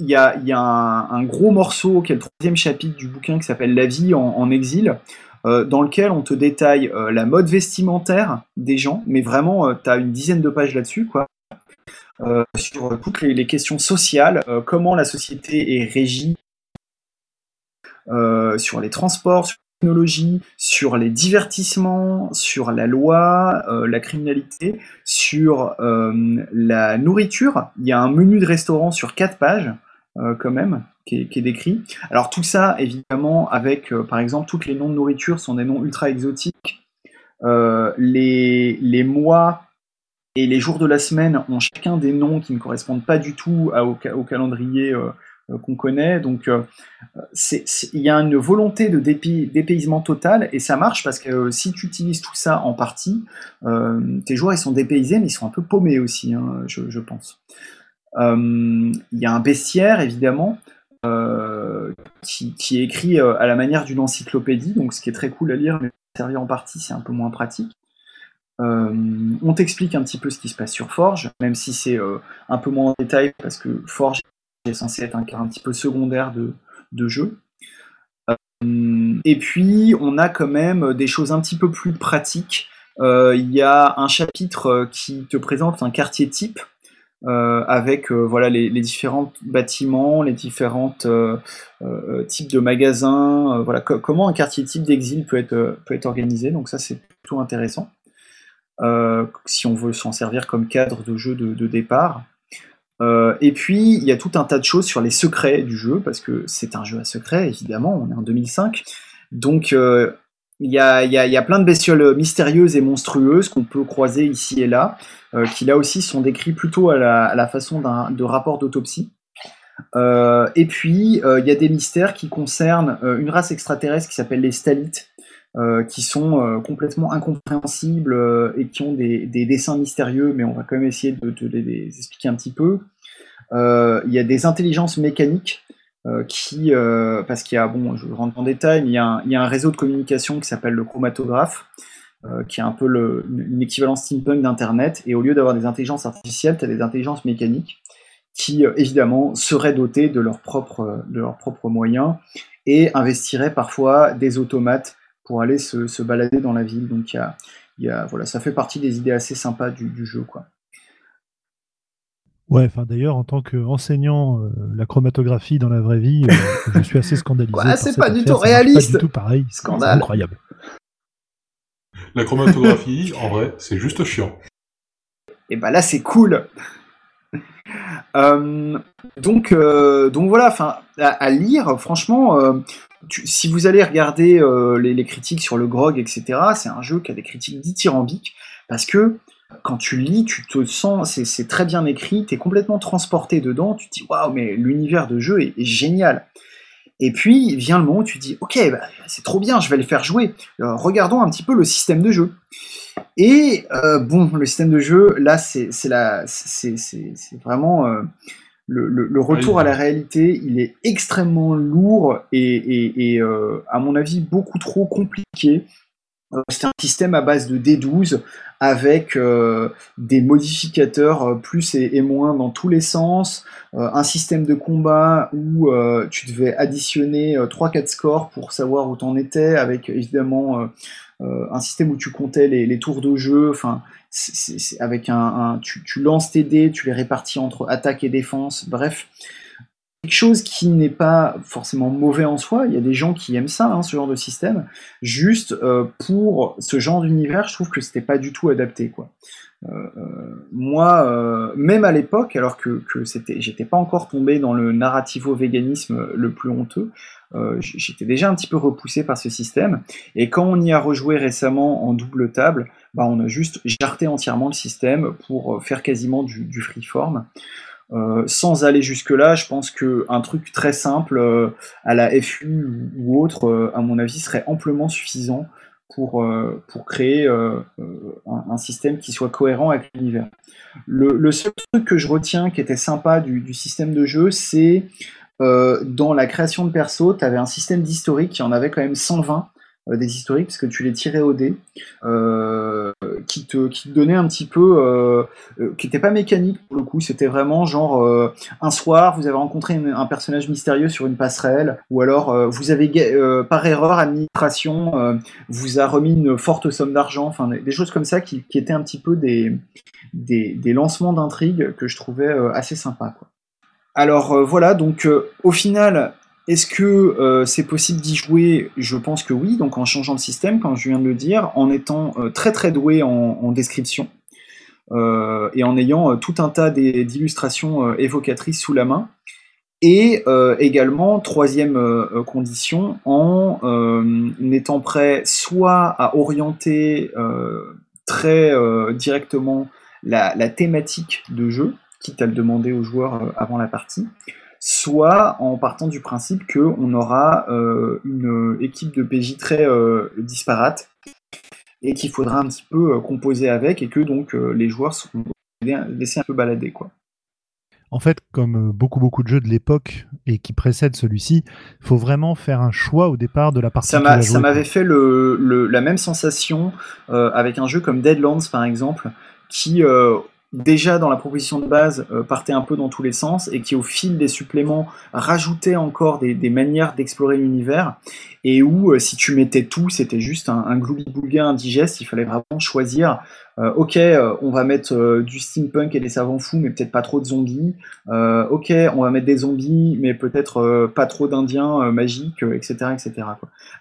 il y a, un, gros morceau qui est le troisième chapitre du bouquin qui s'appelle La vie en, exil, euh, dans lequel on te détaille euh, la mode vestimentaire des gens, mais vraiment, euh, tu as une dizaine de pages là-dessus, quoi. sur toutes les, questions sociales, comment la société est régie, sur les transports, les divertissements, sur la loi, euh, la criminalité, sur euh, la nourriture. Il y a un menu de restaurant sur quatre pages, euh, quand même, qui est, décrit. Alors tout ça, évidemment, avec, par exemple, toutes les noms de nourriture sont des noms ultra exotiques. Les, les, mois et les jours de la semaine ont chacun des noms qui ne correspondent pas du tout au, calendrier qu'on connaît. Donc, euh, il y a une volonté de dépaysement total et ça marche parce que euh, si tu utilises tout ça en partie, tes joueurs ils sont dépaysés mais ils sont un peu paumés aussi, hein, je, pense. Il y a un bestiaire évidemment. qui, est écrit à la manière d'une encyclopédie, donc ce qui est très cool à lire, mais servir en partie, c'est un peu moins pratique. on t'explique un petit peu ce qui se passe sur Forge, même si c'est un peu moins en détail, parce que Forge est censé être un cas un petit peu secondaire de, jeu. Euh, et puis, on a quand même des choses un petit peu plus pratiques. Euh, il y a un chapitre euh, qui te présente un quartier type avec voilà les, différents bâtiments, les différents types de magasins, voilà comment un quartier type d'exil peut être peut être organisé. Donc ça c'est plutôt intéressant si on veut s'en servir comme cadre de jeu de départ. Euh, et puis, il y a tout un tas de choses sur les secrets du jeu, parce que c'est un jeu à secret, évidemment, on est en 2005. Donc, euh, il y, a, plein de bestioles mystérieuses et monstrueuses qu'on peut croiser ici et là, euh, qui là aussi sont décrits plutôt à la, façon d'un de rapport d'autopsie. et puis, il y a des mystères qui concernent une race extraterrestre qui s'appelle les Stalites, euh, qui sont euh, complètement incompréhensibles euh, et qui ont des, dessins mystérieux, mais on va quand même essayer de, les, expliquer un petit peu. Il y a des intelligences mécaniques qui, parce qu'il y a, bon, je rentre en détail, mais il y, a un, réseau de communication qui s'appelle le chromatographe, qui est un peu une équivalence steampunk d'Internet, et au lieu d'avoir des intelligences artificielles, tu as des intelligences mécaniques qui, évidemment, seraient dotées de leurs propres moyens et investiraient parfois des automates pour aller se, balader dans la ville. Donc il y a, voilà, ça fait partie des idées assez sympas du, jeu. Quoi. Ouais, enfin d'ailleurs, en tant qu'enseignant euh, la chromatographie dans la vraie vie, euh, je suis assez scandalisé. c'est pas du tout réaliste. Pas du tout pareil. Scandale. incroyable. La chromatographie, en vrai, c'est juste chiant. Et bah là, c'est cool. Euh, donc, donc voilà, à, lire, franchement, si vous allez regarder euh, les, critiques sur le grog, etc., c'est un jeu qui a des critiques dithyrambiques, parce que quand tu lis, tu te sens, c'est très bien écrit, tu es complètement transporté dedans, tu te dis waouh, mais l'univers de jeu est, génial. Et puis vient le moment où tu te dis ok, bah, c'est trop bien, je vais le faire jouer. regardons un petit peu le système de jeu. Et bon, le système de jeu, là, c'est vraiment le, retour à la réalité, il est extrêmement lourd et, euh, à mon avis beaucoup trop compliqué. Euh, c'est un système à base de D12 avec euh, des modificateurs plus et, moins dans tous les sens, un système de combat où tu devais additionner 3-4 scores pour savoir où t'en étais, avec évidemment un système où tu comptais les, tours de jeu. Enfin, avec un, tu, lances tes dés, tu les répartis entre attaque et défense, bref. Quelque chose qui n'est pas forcément mauvais en soi, il y a des gens qui aiment ça, hein, ce genre de système. Juste euh, pour ce genre d'univers, je trouve que c'était pas du tout adapté, quoi. Euh, euh, moi, même à l'époque, alors que, que c'était, j'étais pas encore tombé dans le narrativo-véganisme le plus honteux, j'étais déjà un petit peu repoussé par ce système. Et quand on y a rejoué récemment en double table, bah, on a juste jarté entièrement le système pour euh, faire quasiment du, freeform. Euh, sans aller jusque-là, je pense qu'un truc très simple euh, à la FU ou autre, à mon avis, serait amplement suffisant pour, pour créer un, système qui soit cohérent avec l'univers. Le, seul truc que je retiens qui était sympa du, du système de jeu, c'est dans la création de perso, tu avais un système d'historique qui en avait quand même 120 euh, des historiques parce que tu les tirais au dé, euh, qui te qui te donnait un petit peu, euh, qui n'était pas mécanique pour le coup, c'était vraiment genre un soir vous avez rencontré un personnage mystérieux sur une passerelle, ou alors vous avez par erreur administration vous a remis une forte somme d'argent, enfin des, choses comme ça qui, qui, étaient un petit peu des des, des lancements d'intrigues que je trouvais assez sympa quoi. Alors voilà, donc au final, est-ce que euh, c'est possible d'y jouer? Je pense que oui, donc en changeant de système, comme je viens de le dire, en étant euh, très très doué en, description euh, et en ayant tout un tas d'illustrations évocatrices sous la main. Et également, troisième condition, en étant prêt soit à orienter très directement la, thématique de jeu, quitte à le demander aux joueurs avant la partie, soit en partant du principe qu'on aura euh, une équipe de PJ très euh, disparate et qu'il faudra un petit peu euh, composer avec et que donc les joueurs seront laissés un peu balader quoi. En fait, comme beaucoup beaucoup de jeux de l'époque et qui précèdent celui-ci, il faut vraiment faire un choix au départ de la partie. Ça m'avait fait le, la même sensation avec un jeu comme Deadlands par exemple, qui déjà dans la proposition de base euh, partait un peu dans tous les sens et qui au fil des suppléments rajoutait encore des, manières d'explorer l'univers et où euh, si tu mettais tout c'était juste un, un gloubi-boulga indigeste il fallait vraiment choisir euh, ok on va mettre du steampunk et des savants fous mais peut-être pas trop de zombies ok on va mettre des zombies mais peut-être pas trop d'indiens magiques etc etc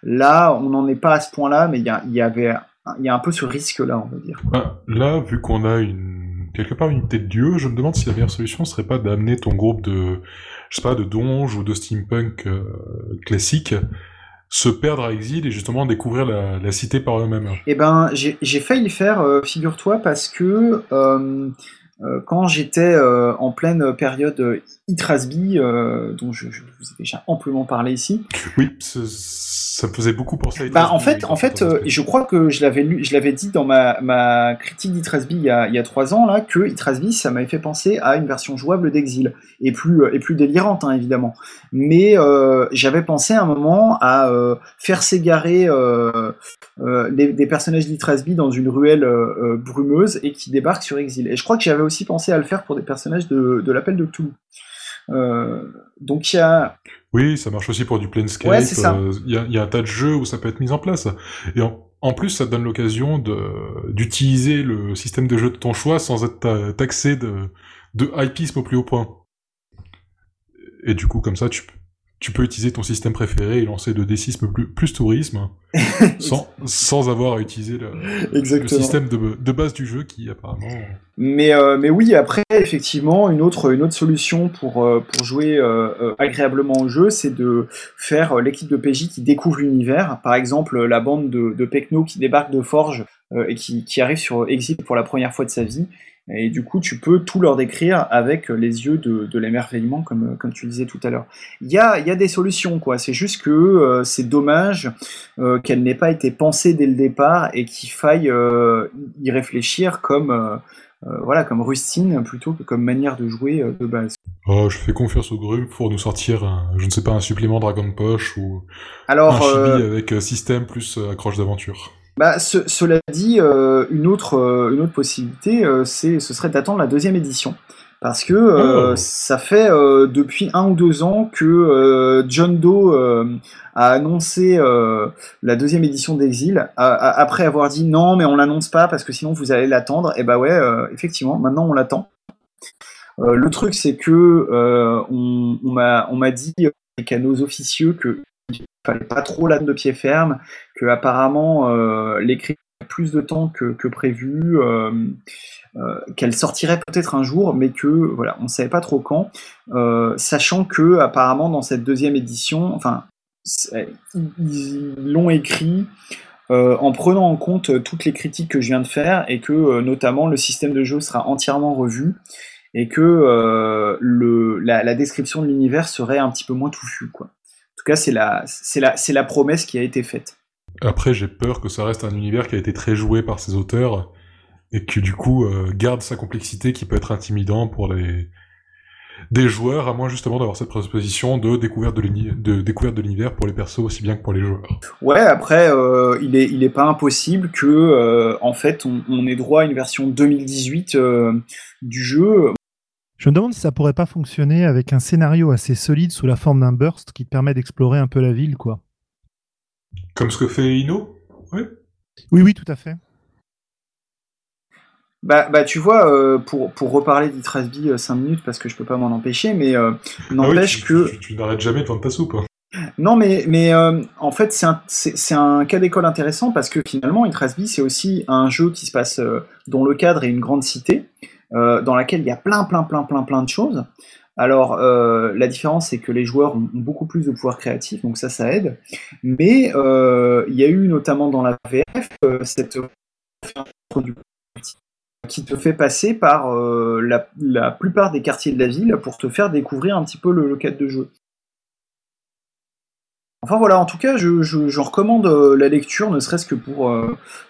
là on n'en est pas à ce point là mais il y, avait il y a un peu ce risque là on va dire. Bah, là vu qu'on a une quelque part une tête Dieu, je me demande si la meilleure solution serait pas d'amener ton groupe de, je de donge ou de steampunk euh, classique se perdre à exil et justement découvrir la, cité par eux-mêmes. Eh ben, j'ai failli le faire, euh, figure-toi, parce que euh, quand j'étais en pleine période Itrasby, dont je, je, vous ai déjà amplement parlé ici. Oui, ça me faisait beaucoup penser à bah, en fait, en fait euh, je crois que je l'avais lu, je l'avais dit dans ma, ma critique d'Itrasby il, y a, il y a trois ans là, que Itrasby ça m'avait fait penser à une version jouable d'Exil et plus euh, et plus délirante hein, évidemment. Mais euh, j'avais pensé à un moment à euh, faire s'égarer euh, des personnages d'Itrasby dans une ruelle brumeuse et qui débarquent sur Exil. Et je crois que j'avais aussi pensé à le faire pour des personnages de, de l'appel de Cthulhu. Donc il y a oui, ça marche aussi pour du Planescape. Euh, il y, a, un tas de jeux où ça peut être mis en place. Et en, plus, ça te donne l'occasion d'utiliser le système de jeu de ton choix sans être taxé de, de hypisme au plus haut point. Et du coup, comme ça, tu, tu peux utiliser ton système préféré et lancer de D6 plus, plus tourisme sans, sans avoir à utiliser le, système de, de, base du jeu qui apparemment. Mais, euh, mais oui, après, effectivement, une autre, une autre solution pour, euh, pour jouer euh, agréablement au jeu, c'est de faire l'équipe de PJ qui découvre l'univers. Par exemple, la bande de, de Pecno qui débarque de Forge et qui, qui arrive sur Exit pour la première fois de sa vie Et du coup, tu peux tout leur décrire avec les yeux de, l'émerveillement, comme, comme tu disais tout à l'heure. Il y a, y a des solutions, quoi. C'est juste que euh, c'est dommage euh, qu'elle n'ait pas été pensée dès le départ et qu'il faille euh, y réfléchir comme, voilà, comme rustine plutôt que comme manière de jouer de base. Oh, je fais confiance au groupe pour nous sortir, un, je ne sais pas, un supplément Dragon Poche ou Alors, un chibi avec système plus accroche d'aventure. Bah, cela dit, euh, une, autre, euh, une autre possibilité, euh, c'est, ce serait d'attendre la deuxième édition. Parce que oh. ça fait depuis un ou deux ans que John Doe a annoncé la deuxième édition d'Exil, après avoir dit non mais on l'annonce pas parce que sinon vous allez l'attendre. Et bah ouais, effectivement, maintenant on l'attend. le truc c'est que on, on m'a dit les canaux officieux que il fallait pas trop l'âne de pied ferme, que apparemment euh, l'écrit plus de temps que, prévu, euh, euh, qu'elle sortirait peut-être un jour, mais que voilà, on ne savait pas trop quand, sachant que apparemment dans cette deuxième édition, enfin, ils l'ont écrit en prenant en compte toutes les critiques que je viens de faire et que notamment le système de jeu sera entièrement revu et que la, description de l'univers serait un petit peu moins touffue, quoi tout cas, c'est la promesse qui a été faite. Après, j'ai peur que ça reste un univers qui a été très joué par ses auteurs et que du coup euh, garde sa complexité qui peut être intimidant pour les des joueurs, à moins justement d'avoir cette prédisposition de découverte de, de découverte de l'univers pour les persos aussi bien que pour les joueurs. Ouais, après, euh, il est il est pas impossible que euh, en fait on, on, ait droit à une version 2018 du jeu. Je me demande si ça pourrait pas fonctionner avec un scénario assez solide sous la forme d'un burst qui te permet d'explorer un peu la ville, quoi. Comme ce que fait Ino Oui. Oui, oui, tout à fait. Bah, bah tu vois, euh, pour, pour reparler d'Itrasby 5 euh, minutes, parce que je peux pas m'en empêcher, mais euh, ah n'empêche que... Tu, n'arrêtes jamais de vendre ta soupe. Hein. Non, mais, mais en fait, c'est un, c'est, un cas d'école intéressant parce que finalement, Itrasby, c'est aussi un jeu qui se passe dont le cadre est une grande cité. Euh, dans laquelle il y a plein, plein, plein, plein, plein de choses. Alors, euh, la différence, c'est que les joueurs ont, beaucoup plus de pouvoir créatif, donc ça, ça aide. Mais euh, il y a eu notamment dans la VF cette qui te fait passer par la, plupart des quartiers de la ville pour te faire découvrir un petit peu le, cadre de jeu. Enfin voilà, en tout cas, je, recommande la lecture, ne serait-ce que pour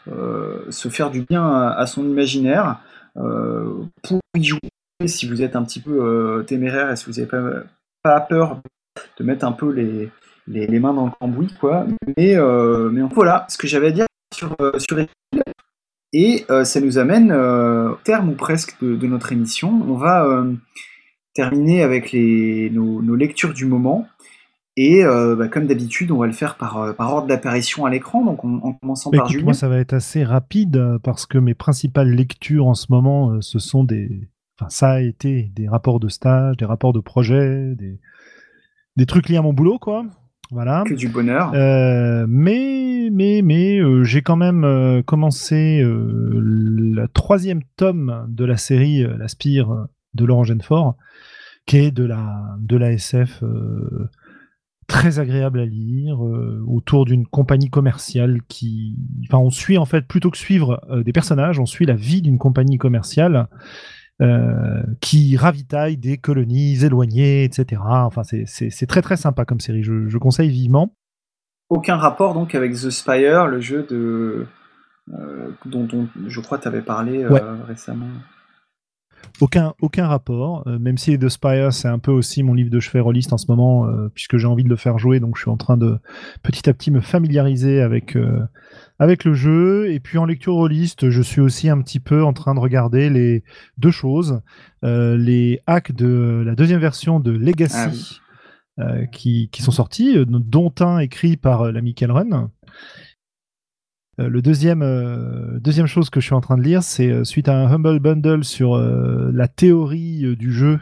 se faire du bien à son imaginaire. Euh, pour y jouer, si vous êtes un petit peu euh, téméraire et si vous n'avez pas, pas peur de mettre un peu les, les, mains dans le cambouis, quoi. Mais, euh, mais voilà ce que j'avais à dire sur, sur et ça nous amène au terme ou presque de, notre émission. On va terminer avec les, nos, nos, lectures du moment. Et euh, bah, comme d'habitude, on va le faire par, euh, par ordre d'apparition à l'écran, donc en, commençant par Julien. Moi, ça va être assez rapide euh, parce que mes principales lectures en ce moment, ce sont des. Enfin, ça a été des rapports de stage, des rapports de projet, des, des trucs liés à mon boulot, quoi. Voilà. Que du bonheur. mais mais mais j'ai quand même commencé le troisième tome de la série La Spire de Laurent Genefort, qui est de la de la SF très agréable à lire, euh, autour d'une compagnie commerciale qui, enfin, on suit en fait plutôt que suivre euh, des personnages, on suit la vie d'une compagnie commerciale euh, qui ravitaille des colonies éloignées, etc. Enfin, c'est très très sympa comme série. Je, conseille vivement. Aucun rapport donc avec The Spire, le jeu de dont, je crois tu avais parlé récemment. Aucun, aucun rapport, euh, même si The Spire, c'est un peu aussi mon livre de chevet rôliste en ce moment, euh, puisque j'ai envie de le faire jouer, donc je suis en train de petit à petit me familiariser avec, euh, avec le jeu. Et puis en lecture rôliste, je suis aussi un petit peu en train de regarder les deux choses. les hacks de la deuxième version de Legacy, ah qui, qui, sont sortis, dont un écrit par l'ami Run euh, le deuxième, euh, deuxième chose que je suis en train de lire, c'est euh, suite à un Humble Bundle sur la théorie du jeu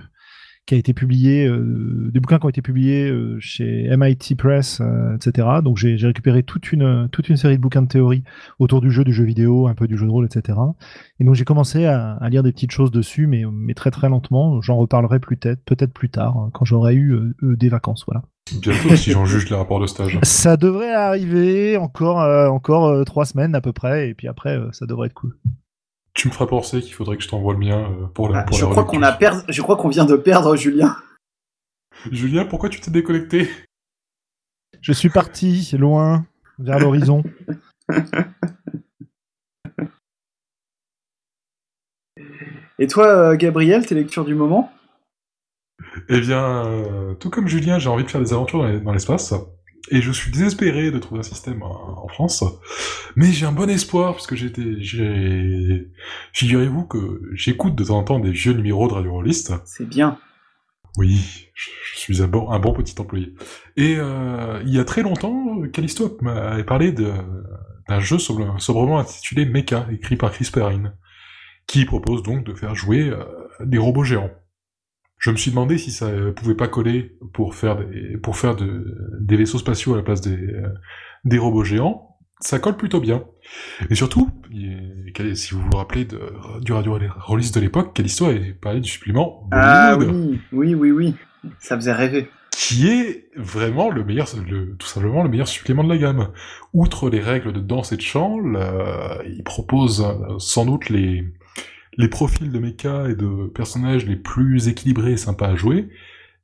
qui a été publié, des bouquins qui ont été publiés chez MIT Press, etc. Donc j'ai récupéré toute une, toute une série de bouquins de théorie autour du jeu, du jeu vidéo, un peu du jeu de rôle, etc. Et donc j'ai commencé à, lire des petites choses dessus, mais, mais très très lentement. J'en reparlerai peut-être peut-être plus tard, hein, quand j'aurai eu des vacances. Voilà. Bientôt, si j'en juge les rapports de stage. Ça devrait arriver encore, euh, encore euh, trois semaines à peu près, et puis après, euh, ça devrait être cool. Tu me feras penser qu'il faudrait que je t'envoie le mien pour la. Ah, je, crois qu'on a perdu. je crois qu'on vient de perdre Julien. Julien, pourquoi tu t'es déconnecté? Je suis parti loin vers l'horizon. Et toi, Gabriel, tes lectures du moment? Eh bien, tout comme Julien, j'ai envie de faire des aventures dans l'espace et je suis désespéré de trouver un système en France, mais j'ai un bon espoir parce que j'étais, j'ai, figurez-vous que j'écoute de temps en temps des vieux numéros de Radio Rollist. C'est bien. Oui, je, suis un bon, un bon petit employé. Et euh, il y a très longtemps, Callisto m'avait parlé d'un jeu sobrement intitulé Mecha, écrit par Chris Perrine, qui propose donc de faire jouer euh, des robots géants. Je me suis demandé si ça pouvait pas coller pour faire des, pour faire des vaisseaux spatiaux à la place des, euh, des robots géants. Ça colle plutôt bien. Et surtout, si vous vous rappelez de, du radio release de l'époque, Callisto avait parlé du supplément Ah oui, oui, oui, oui. Ça faisait rêver. Qui est vraiment le meilleur, le, tout simplement le meilleur supplément de la gamme. Outre les règles de danse et de chant, il propose euh, sans doute les, les profils de mecha et de personnages les plus équilibrés et sympas à jouer,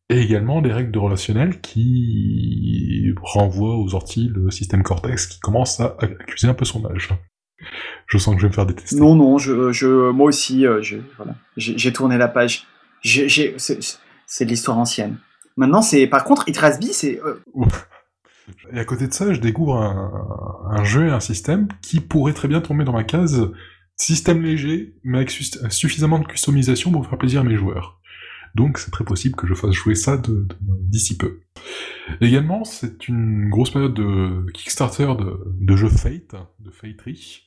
et également des règles de relationnel qui renvoient aux orties le système Cortex qui commence à accuser un peu son âge. Je sens que je vais me faire détester. Non, non, je, je moi aussi, euh, j'ai tourné la page. C'est de l'histoire ancienne. Maintenant, c'est par contre, Itrasby, c'est. Euh, et à côté de ça, je découvre un, un jeu et un système qui pourrait très bien tomber dans ma case Système léger, mais avec suffisamment de customisation pour faire plaisir à mes joueurs. Donc c'est très possible que je fasse jouer ça d'ici peu. Également, c'est une grosse période de Kickstarter de, jeux Fate, de Fatery.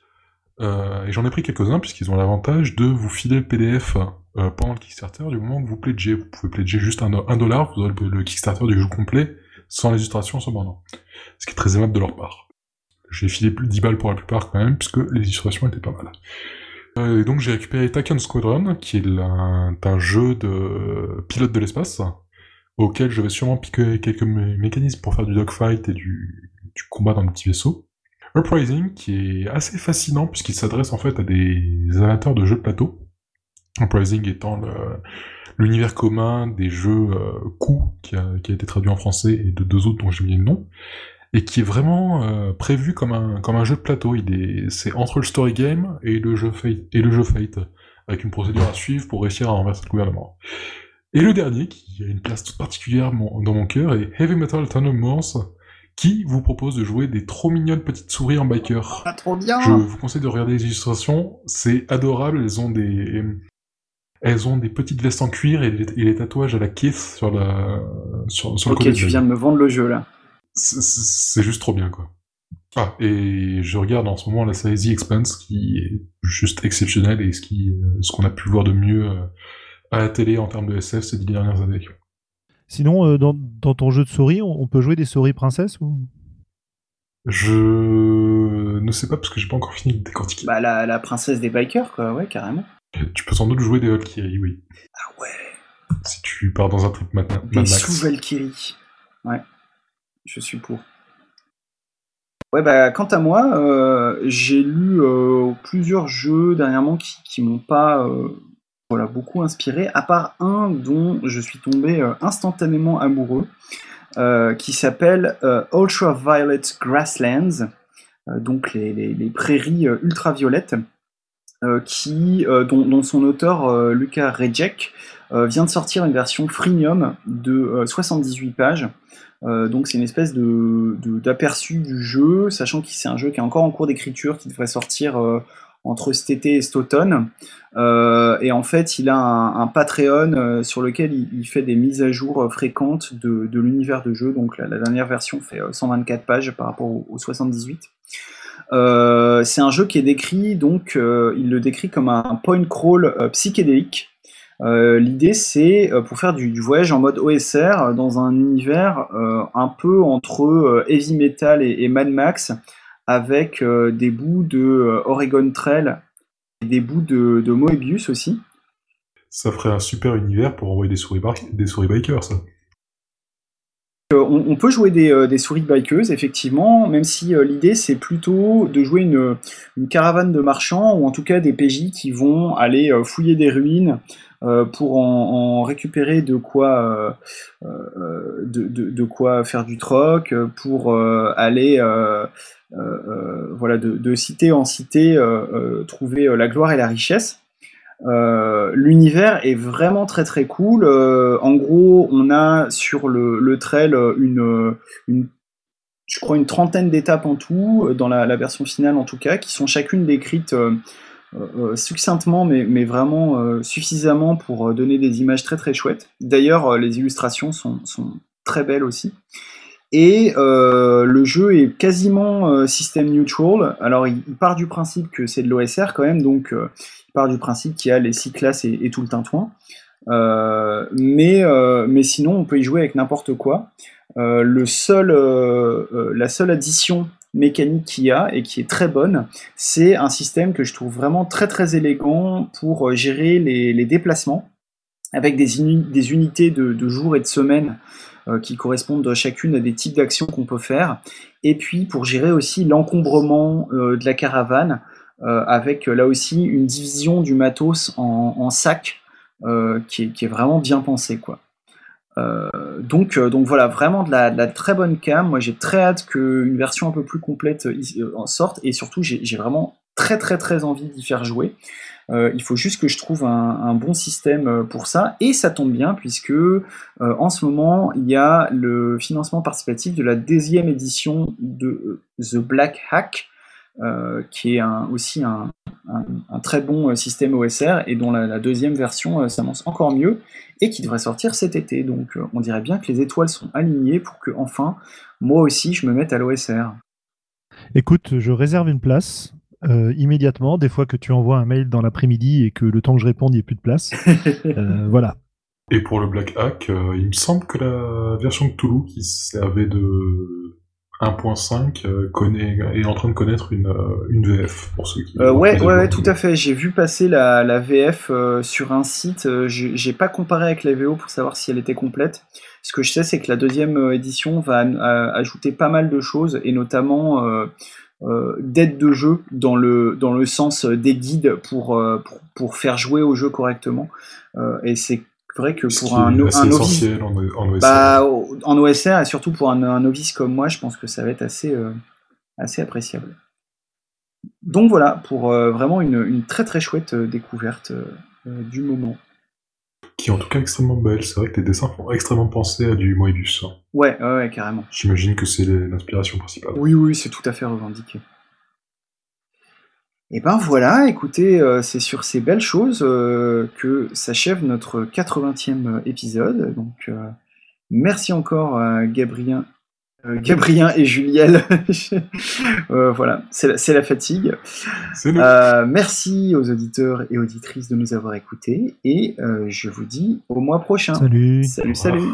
Euh, et j'en ai pris quelques-uns puisqu'ils ont l'avantage de vous filer le PDF euh, pendant le Kickstarter du moment que vous pledgez. Vous pouvez pledger juste un, dollar, vous aurez le, Kickstarter du jeu complet sans les illustrations cependant. Ce qui est très aimable de leur part. J'ai filé plus de 10 balles pour la plupart quand même, puisque les illustrations étaient pas mal. Euh, et donc j'ai récupéré Taken Squadron, qui est un, jeu de pilote de l'espace, auquel je vais sûrement piquer quelques mécanismes pour faire du dogfight et du, combat dans des petits vaisseaux. Uprising, qui est assez fascinant, puisqu'il s'adresse en fait à des amateurs de jeux de plateau. Uprising étant l'univers commun des jeux euh, qui a, qui a, été traduit en français et de deux autres dont j'ai mis le nom et qui est vraiment euh, prévu comme un, comme un jeu de plateau. Il est, c'est entre le story game et le jeu Fate, et le jeu Fate, avec une procédure à suivre pour réussir à renverser le gouvernement. Et le dernier, qui a une place toute particulière dans mon cœur, est Heavy Metal Morse, qui vous propose de jouer des trop mignonnes petites souris en biker. Pas trop bien Je vous conseille de regarder les illustrations, c'est adorable, elles ont des... Elles ont des petites vestes en cuir et les, tatouages à la kiss sur la sur, sur le côté. Ok, tu viens de me vendre le jeu là c'est juste trop bien, quoi. Ah, et je regarde en ce moment la série The Expanse, qui est juste exceptionnelle, et ce qui, euh, ce qu'on a pu voir de mieux euh, à la télé en termes de SF ces dix dernières années. Sinon, euh, dans, dans, ton jeu de souris, on, peut jouer des souris princesses ou? Je ne sais pas parce que j'ai pas encore fini de décortiquer. Bah la, la, princesse des bikers, quoi, ouais, carrément. Tu peux sans doute jouer des Valkyries, oui. Ah ouais. Si tu pars dans un truc maintenant. Des sous-Valkyries. Ouais je suis pour. Ouais, bah, quant à moi, euh, j'ai lu euh, plusieurs jeux dernièrement qui, qui m'ont pas euh, voilà, beaucoup inspiré, à part un dont je suis tombé instantanément amoureux, qui s'appelle Ultraviolet Grasslands, donc les, prairies ultraviolettes, qui, dont, dont, son auteur Lucas Rejek vient de sortir une version freemium de 78 pages. Euh, donc c'est une espèce de, d'aperçu du jeu, sachant que c'est un jeu qui est encore en cours d'écriture, qui devrait sortir euh, entre cet été et cet automne. Euh, et en fait, il a un, Patreon sur lequel il, fait des mises à jour fréquentes de, l'univers de jeu. Donc la, dernière version fait 124 pages par rapport aux 78. c'est un jeu qui est décrit, donc il le décrit comme un point crawl psychédélique. Euh, l'idée, c'est euh, pour faire du, voyage en mode OSR euh, dans un univers un peu entre heavy metal et, Mad Max, avec des bouts de Oregon Trail et des bouts de, Moebius aussi. Ça ferait un super univers pour envoyer des souris, des souris bikers, ça. on, peut jouer des, souris bikeuses, effectivement, même si l'idée c'est plutôt de jouer une, caravane de marchands, ou en tout cas des PJ qui vont aller fouiller des ruines pour en, récupérer de quoi, de, quoi faire du troc, pour aller voilà, de, cité en cité trouver la gloire et la richesse. Euh, l'univers est vraiment très très cool. Euh, en gros, on a sur le, trail une trentaine d'étapes en tout, dans la, version finale en tout cas, qui sont chacune décrites euh, succinctement, mais, mais vraiment suffisamment pour donner des images très très chouettes. D'ailleurs, les illustrations sont, sont, très belles aussi. Et le jeu est quasiment system neutral. Alors, il, part du principe que c'est de l'OSR quand même, donc part du principe qu'il y a les six classes et, tout le tintouin. Euh, mais, euh, mais sinon, on peut y jouer avec n'importe quoi. Euh, le seul, la seule addition mécanique qu'il y a et qui est très bonne, c'est un système que je trouve vraiment très très élégant pour gérer les, déplacements avec des, unités de, jours et de semaines qui correspondent chacune à des types d'actions qu'on peut faire, et puis pour gérer aussi l'encombrement de la caravane euh, avec euh, là aussi une division du matos en, sacs euh, qui est, vraiment bien pensé quoi. Donc, donc voilà, vraiment de la, très bonne cam. Moi j'ai très hâte qu'une version un peu plus complète en sorte et surtout j'ai vraiment très très très envie d'y faire jouer. il faut juste que je trouve un, bon système pour ça et ça tombe bien puisque en ce moment il y a le financement participatif de la deuxième édition de The Black Hack euh, qui est aussi un, très bon euh, système OSR et dont la, deuxième version euh, s'annonce encore mieux et qui devrait sortir cet été. Donc on dirait bien que les étoiles sont alignées pour que enfin moi aussi je me mette à l'OSR. Écoute, je réserve une place. immédiatement, des fois que tu envoies un mail dans l'après-midi et que le temps que je réponde, il n'y ait plus de place. voilà. Et pour le Black Hack, il me semble que la version de Toulouse qui servait de 1.5 euh, connaît, est en train de connaître une, euh, une VF pour ceux qui. Euh, ouais, ouais, tout à fait. J'ai vu passer la, la VF sur un site. J'ai pas comparé avec la VO pour savoir si elle était complète. Ce que je sais, c'est que la deuxième édition va ajouter pas mal de choses et notamment d'aide de jeu dans le, dans le sens des guides pour, pour, pour faire jouer au jeu correctement. et c'est vrai que pour un, novice, en, OSR. Bah, en OSR et surtout pour un, novice comme moi, je pense que ça va être assez, euh, assez appréciable. Donc voilà, pour euh, vraiment une, très très chouette euh, découverte du moment. Qui est en tout cas extrêmement belle. C'est vrai que les dessins font extrêmement penser à du Moebius. Hein. Ouais, ouais, carrément. J'imagine que c'est l'inspiration principale. Oui, oui, c'est tout à fait revendiqué. Et ben voilà, écoutez, euh, c'est sur ces belles choses euh, que s'achève notre 80e épisode. Donc merci encore à Gabrien, Gabrien et Juliel. voilà, c'est la, fatigue. merci aux auditeurs et auditrices de nous avoir écoutés et je vous dis au mois prochain. Salut. Salut, salut.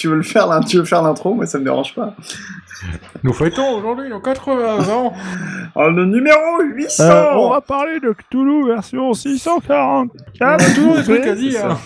Tu veux le faire là Tu veux faire l'intro Moi, ça me dérange pas. Nous fêtons aujourd'hui nos 80 ans. oh, le numéro 800 euh, On va parler de Cthulhu version 644. toujours des trucs à dire.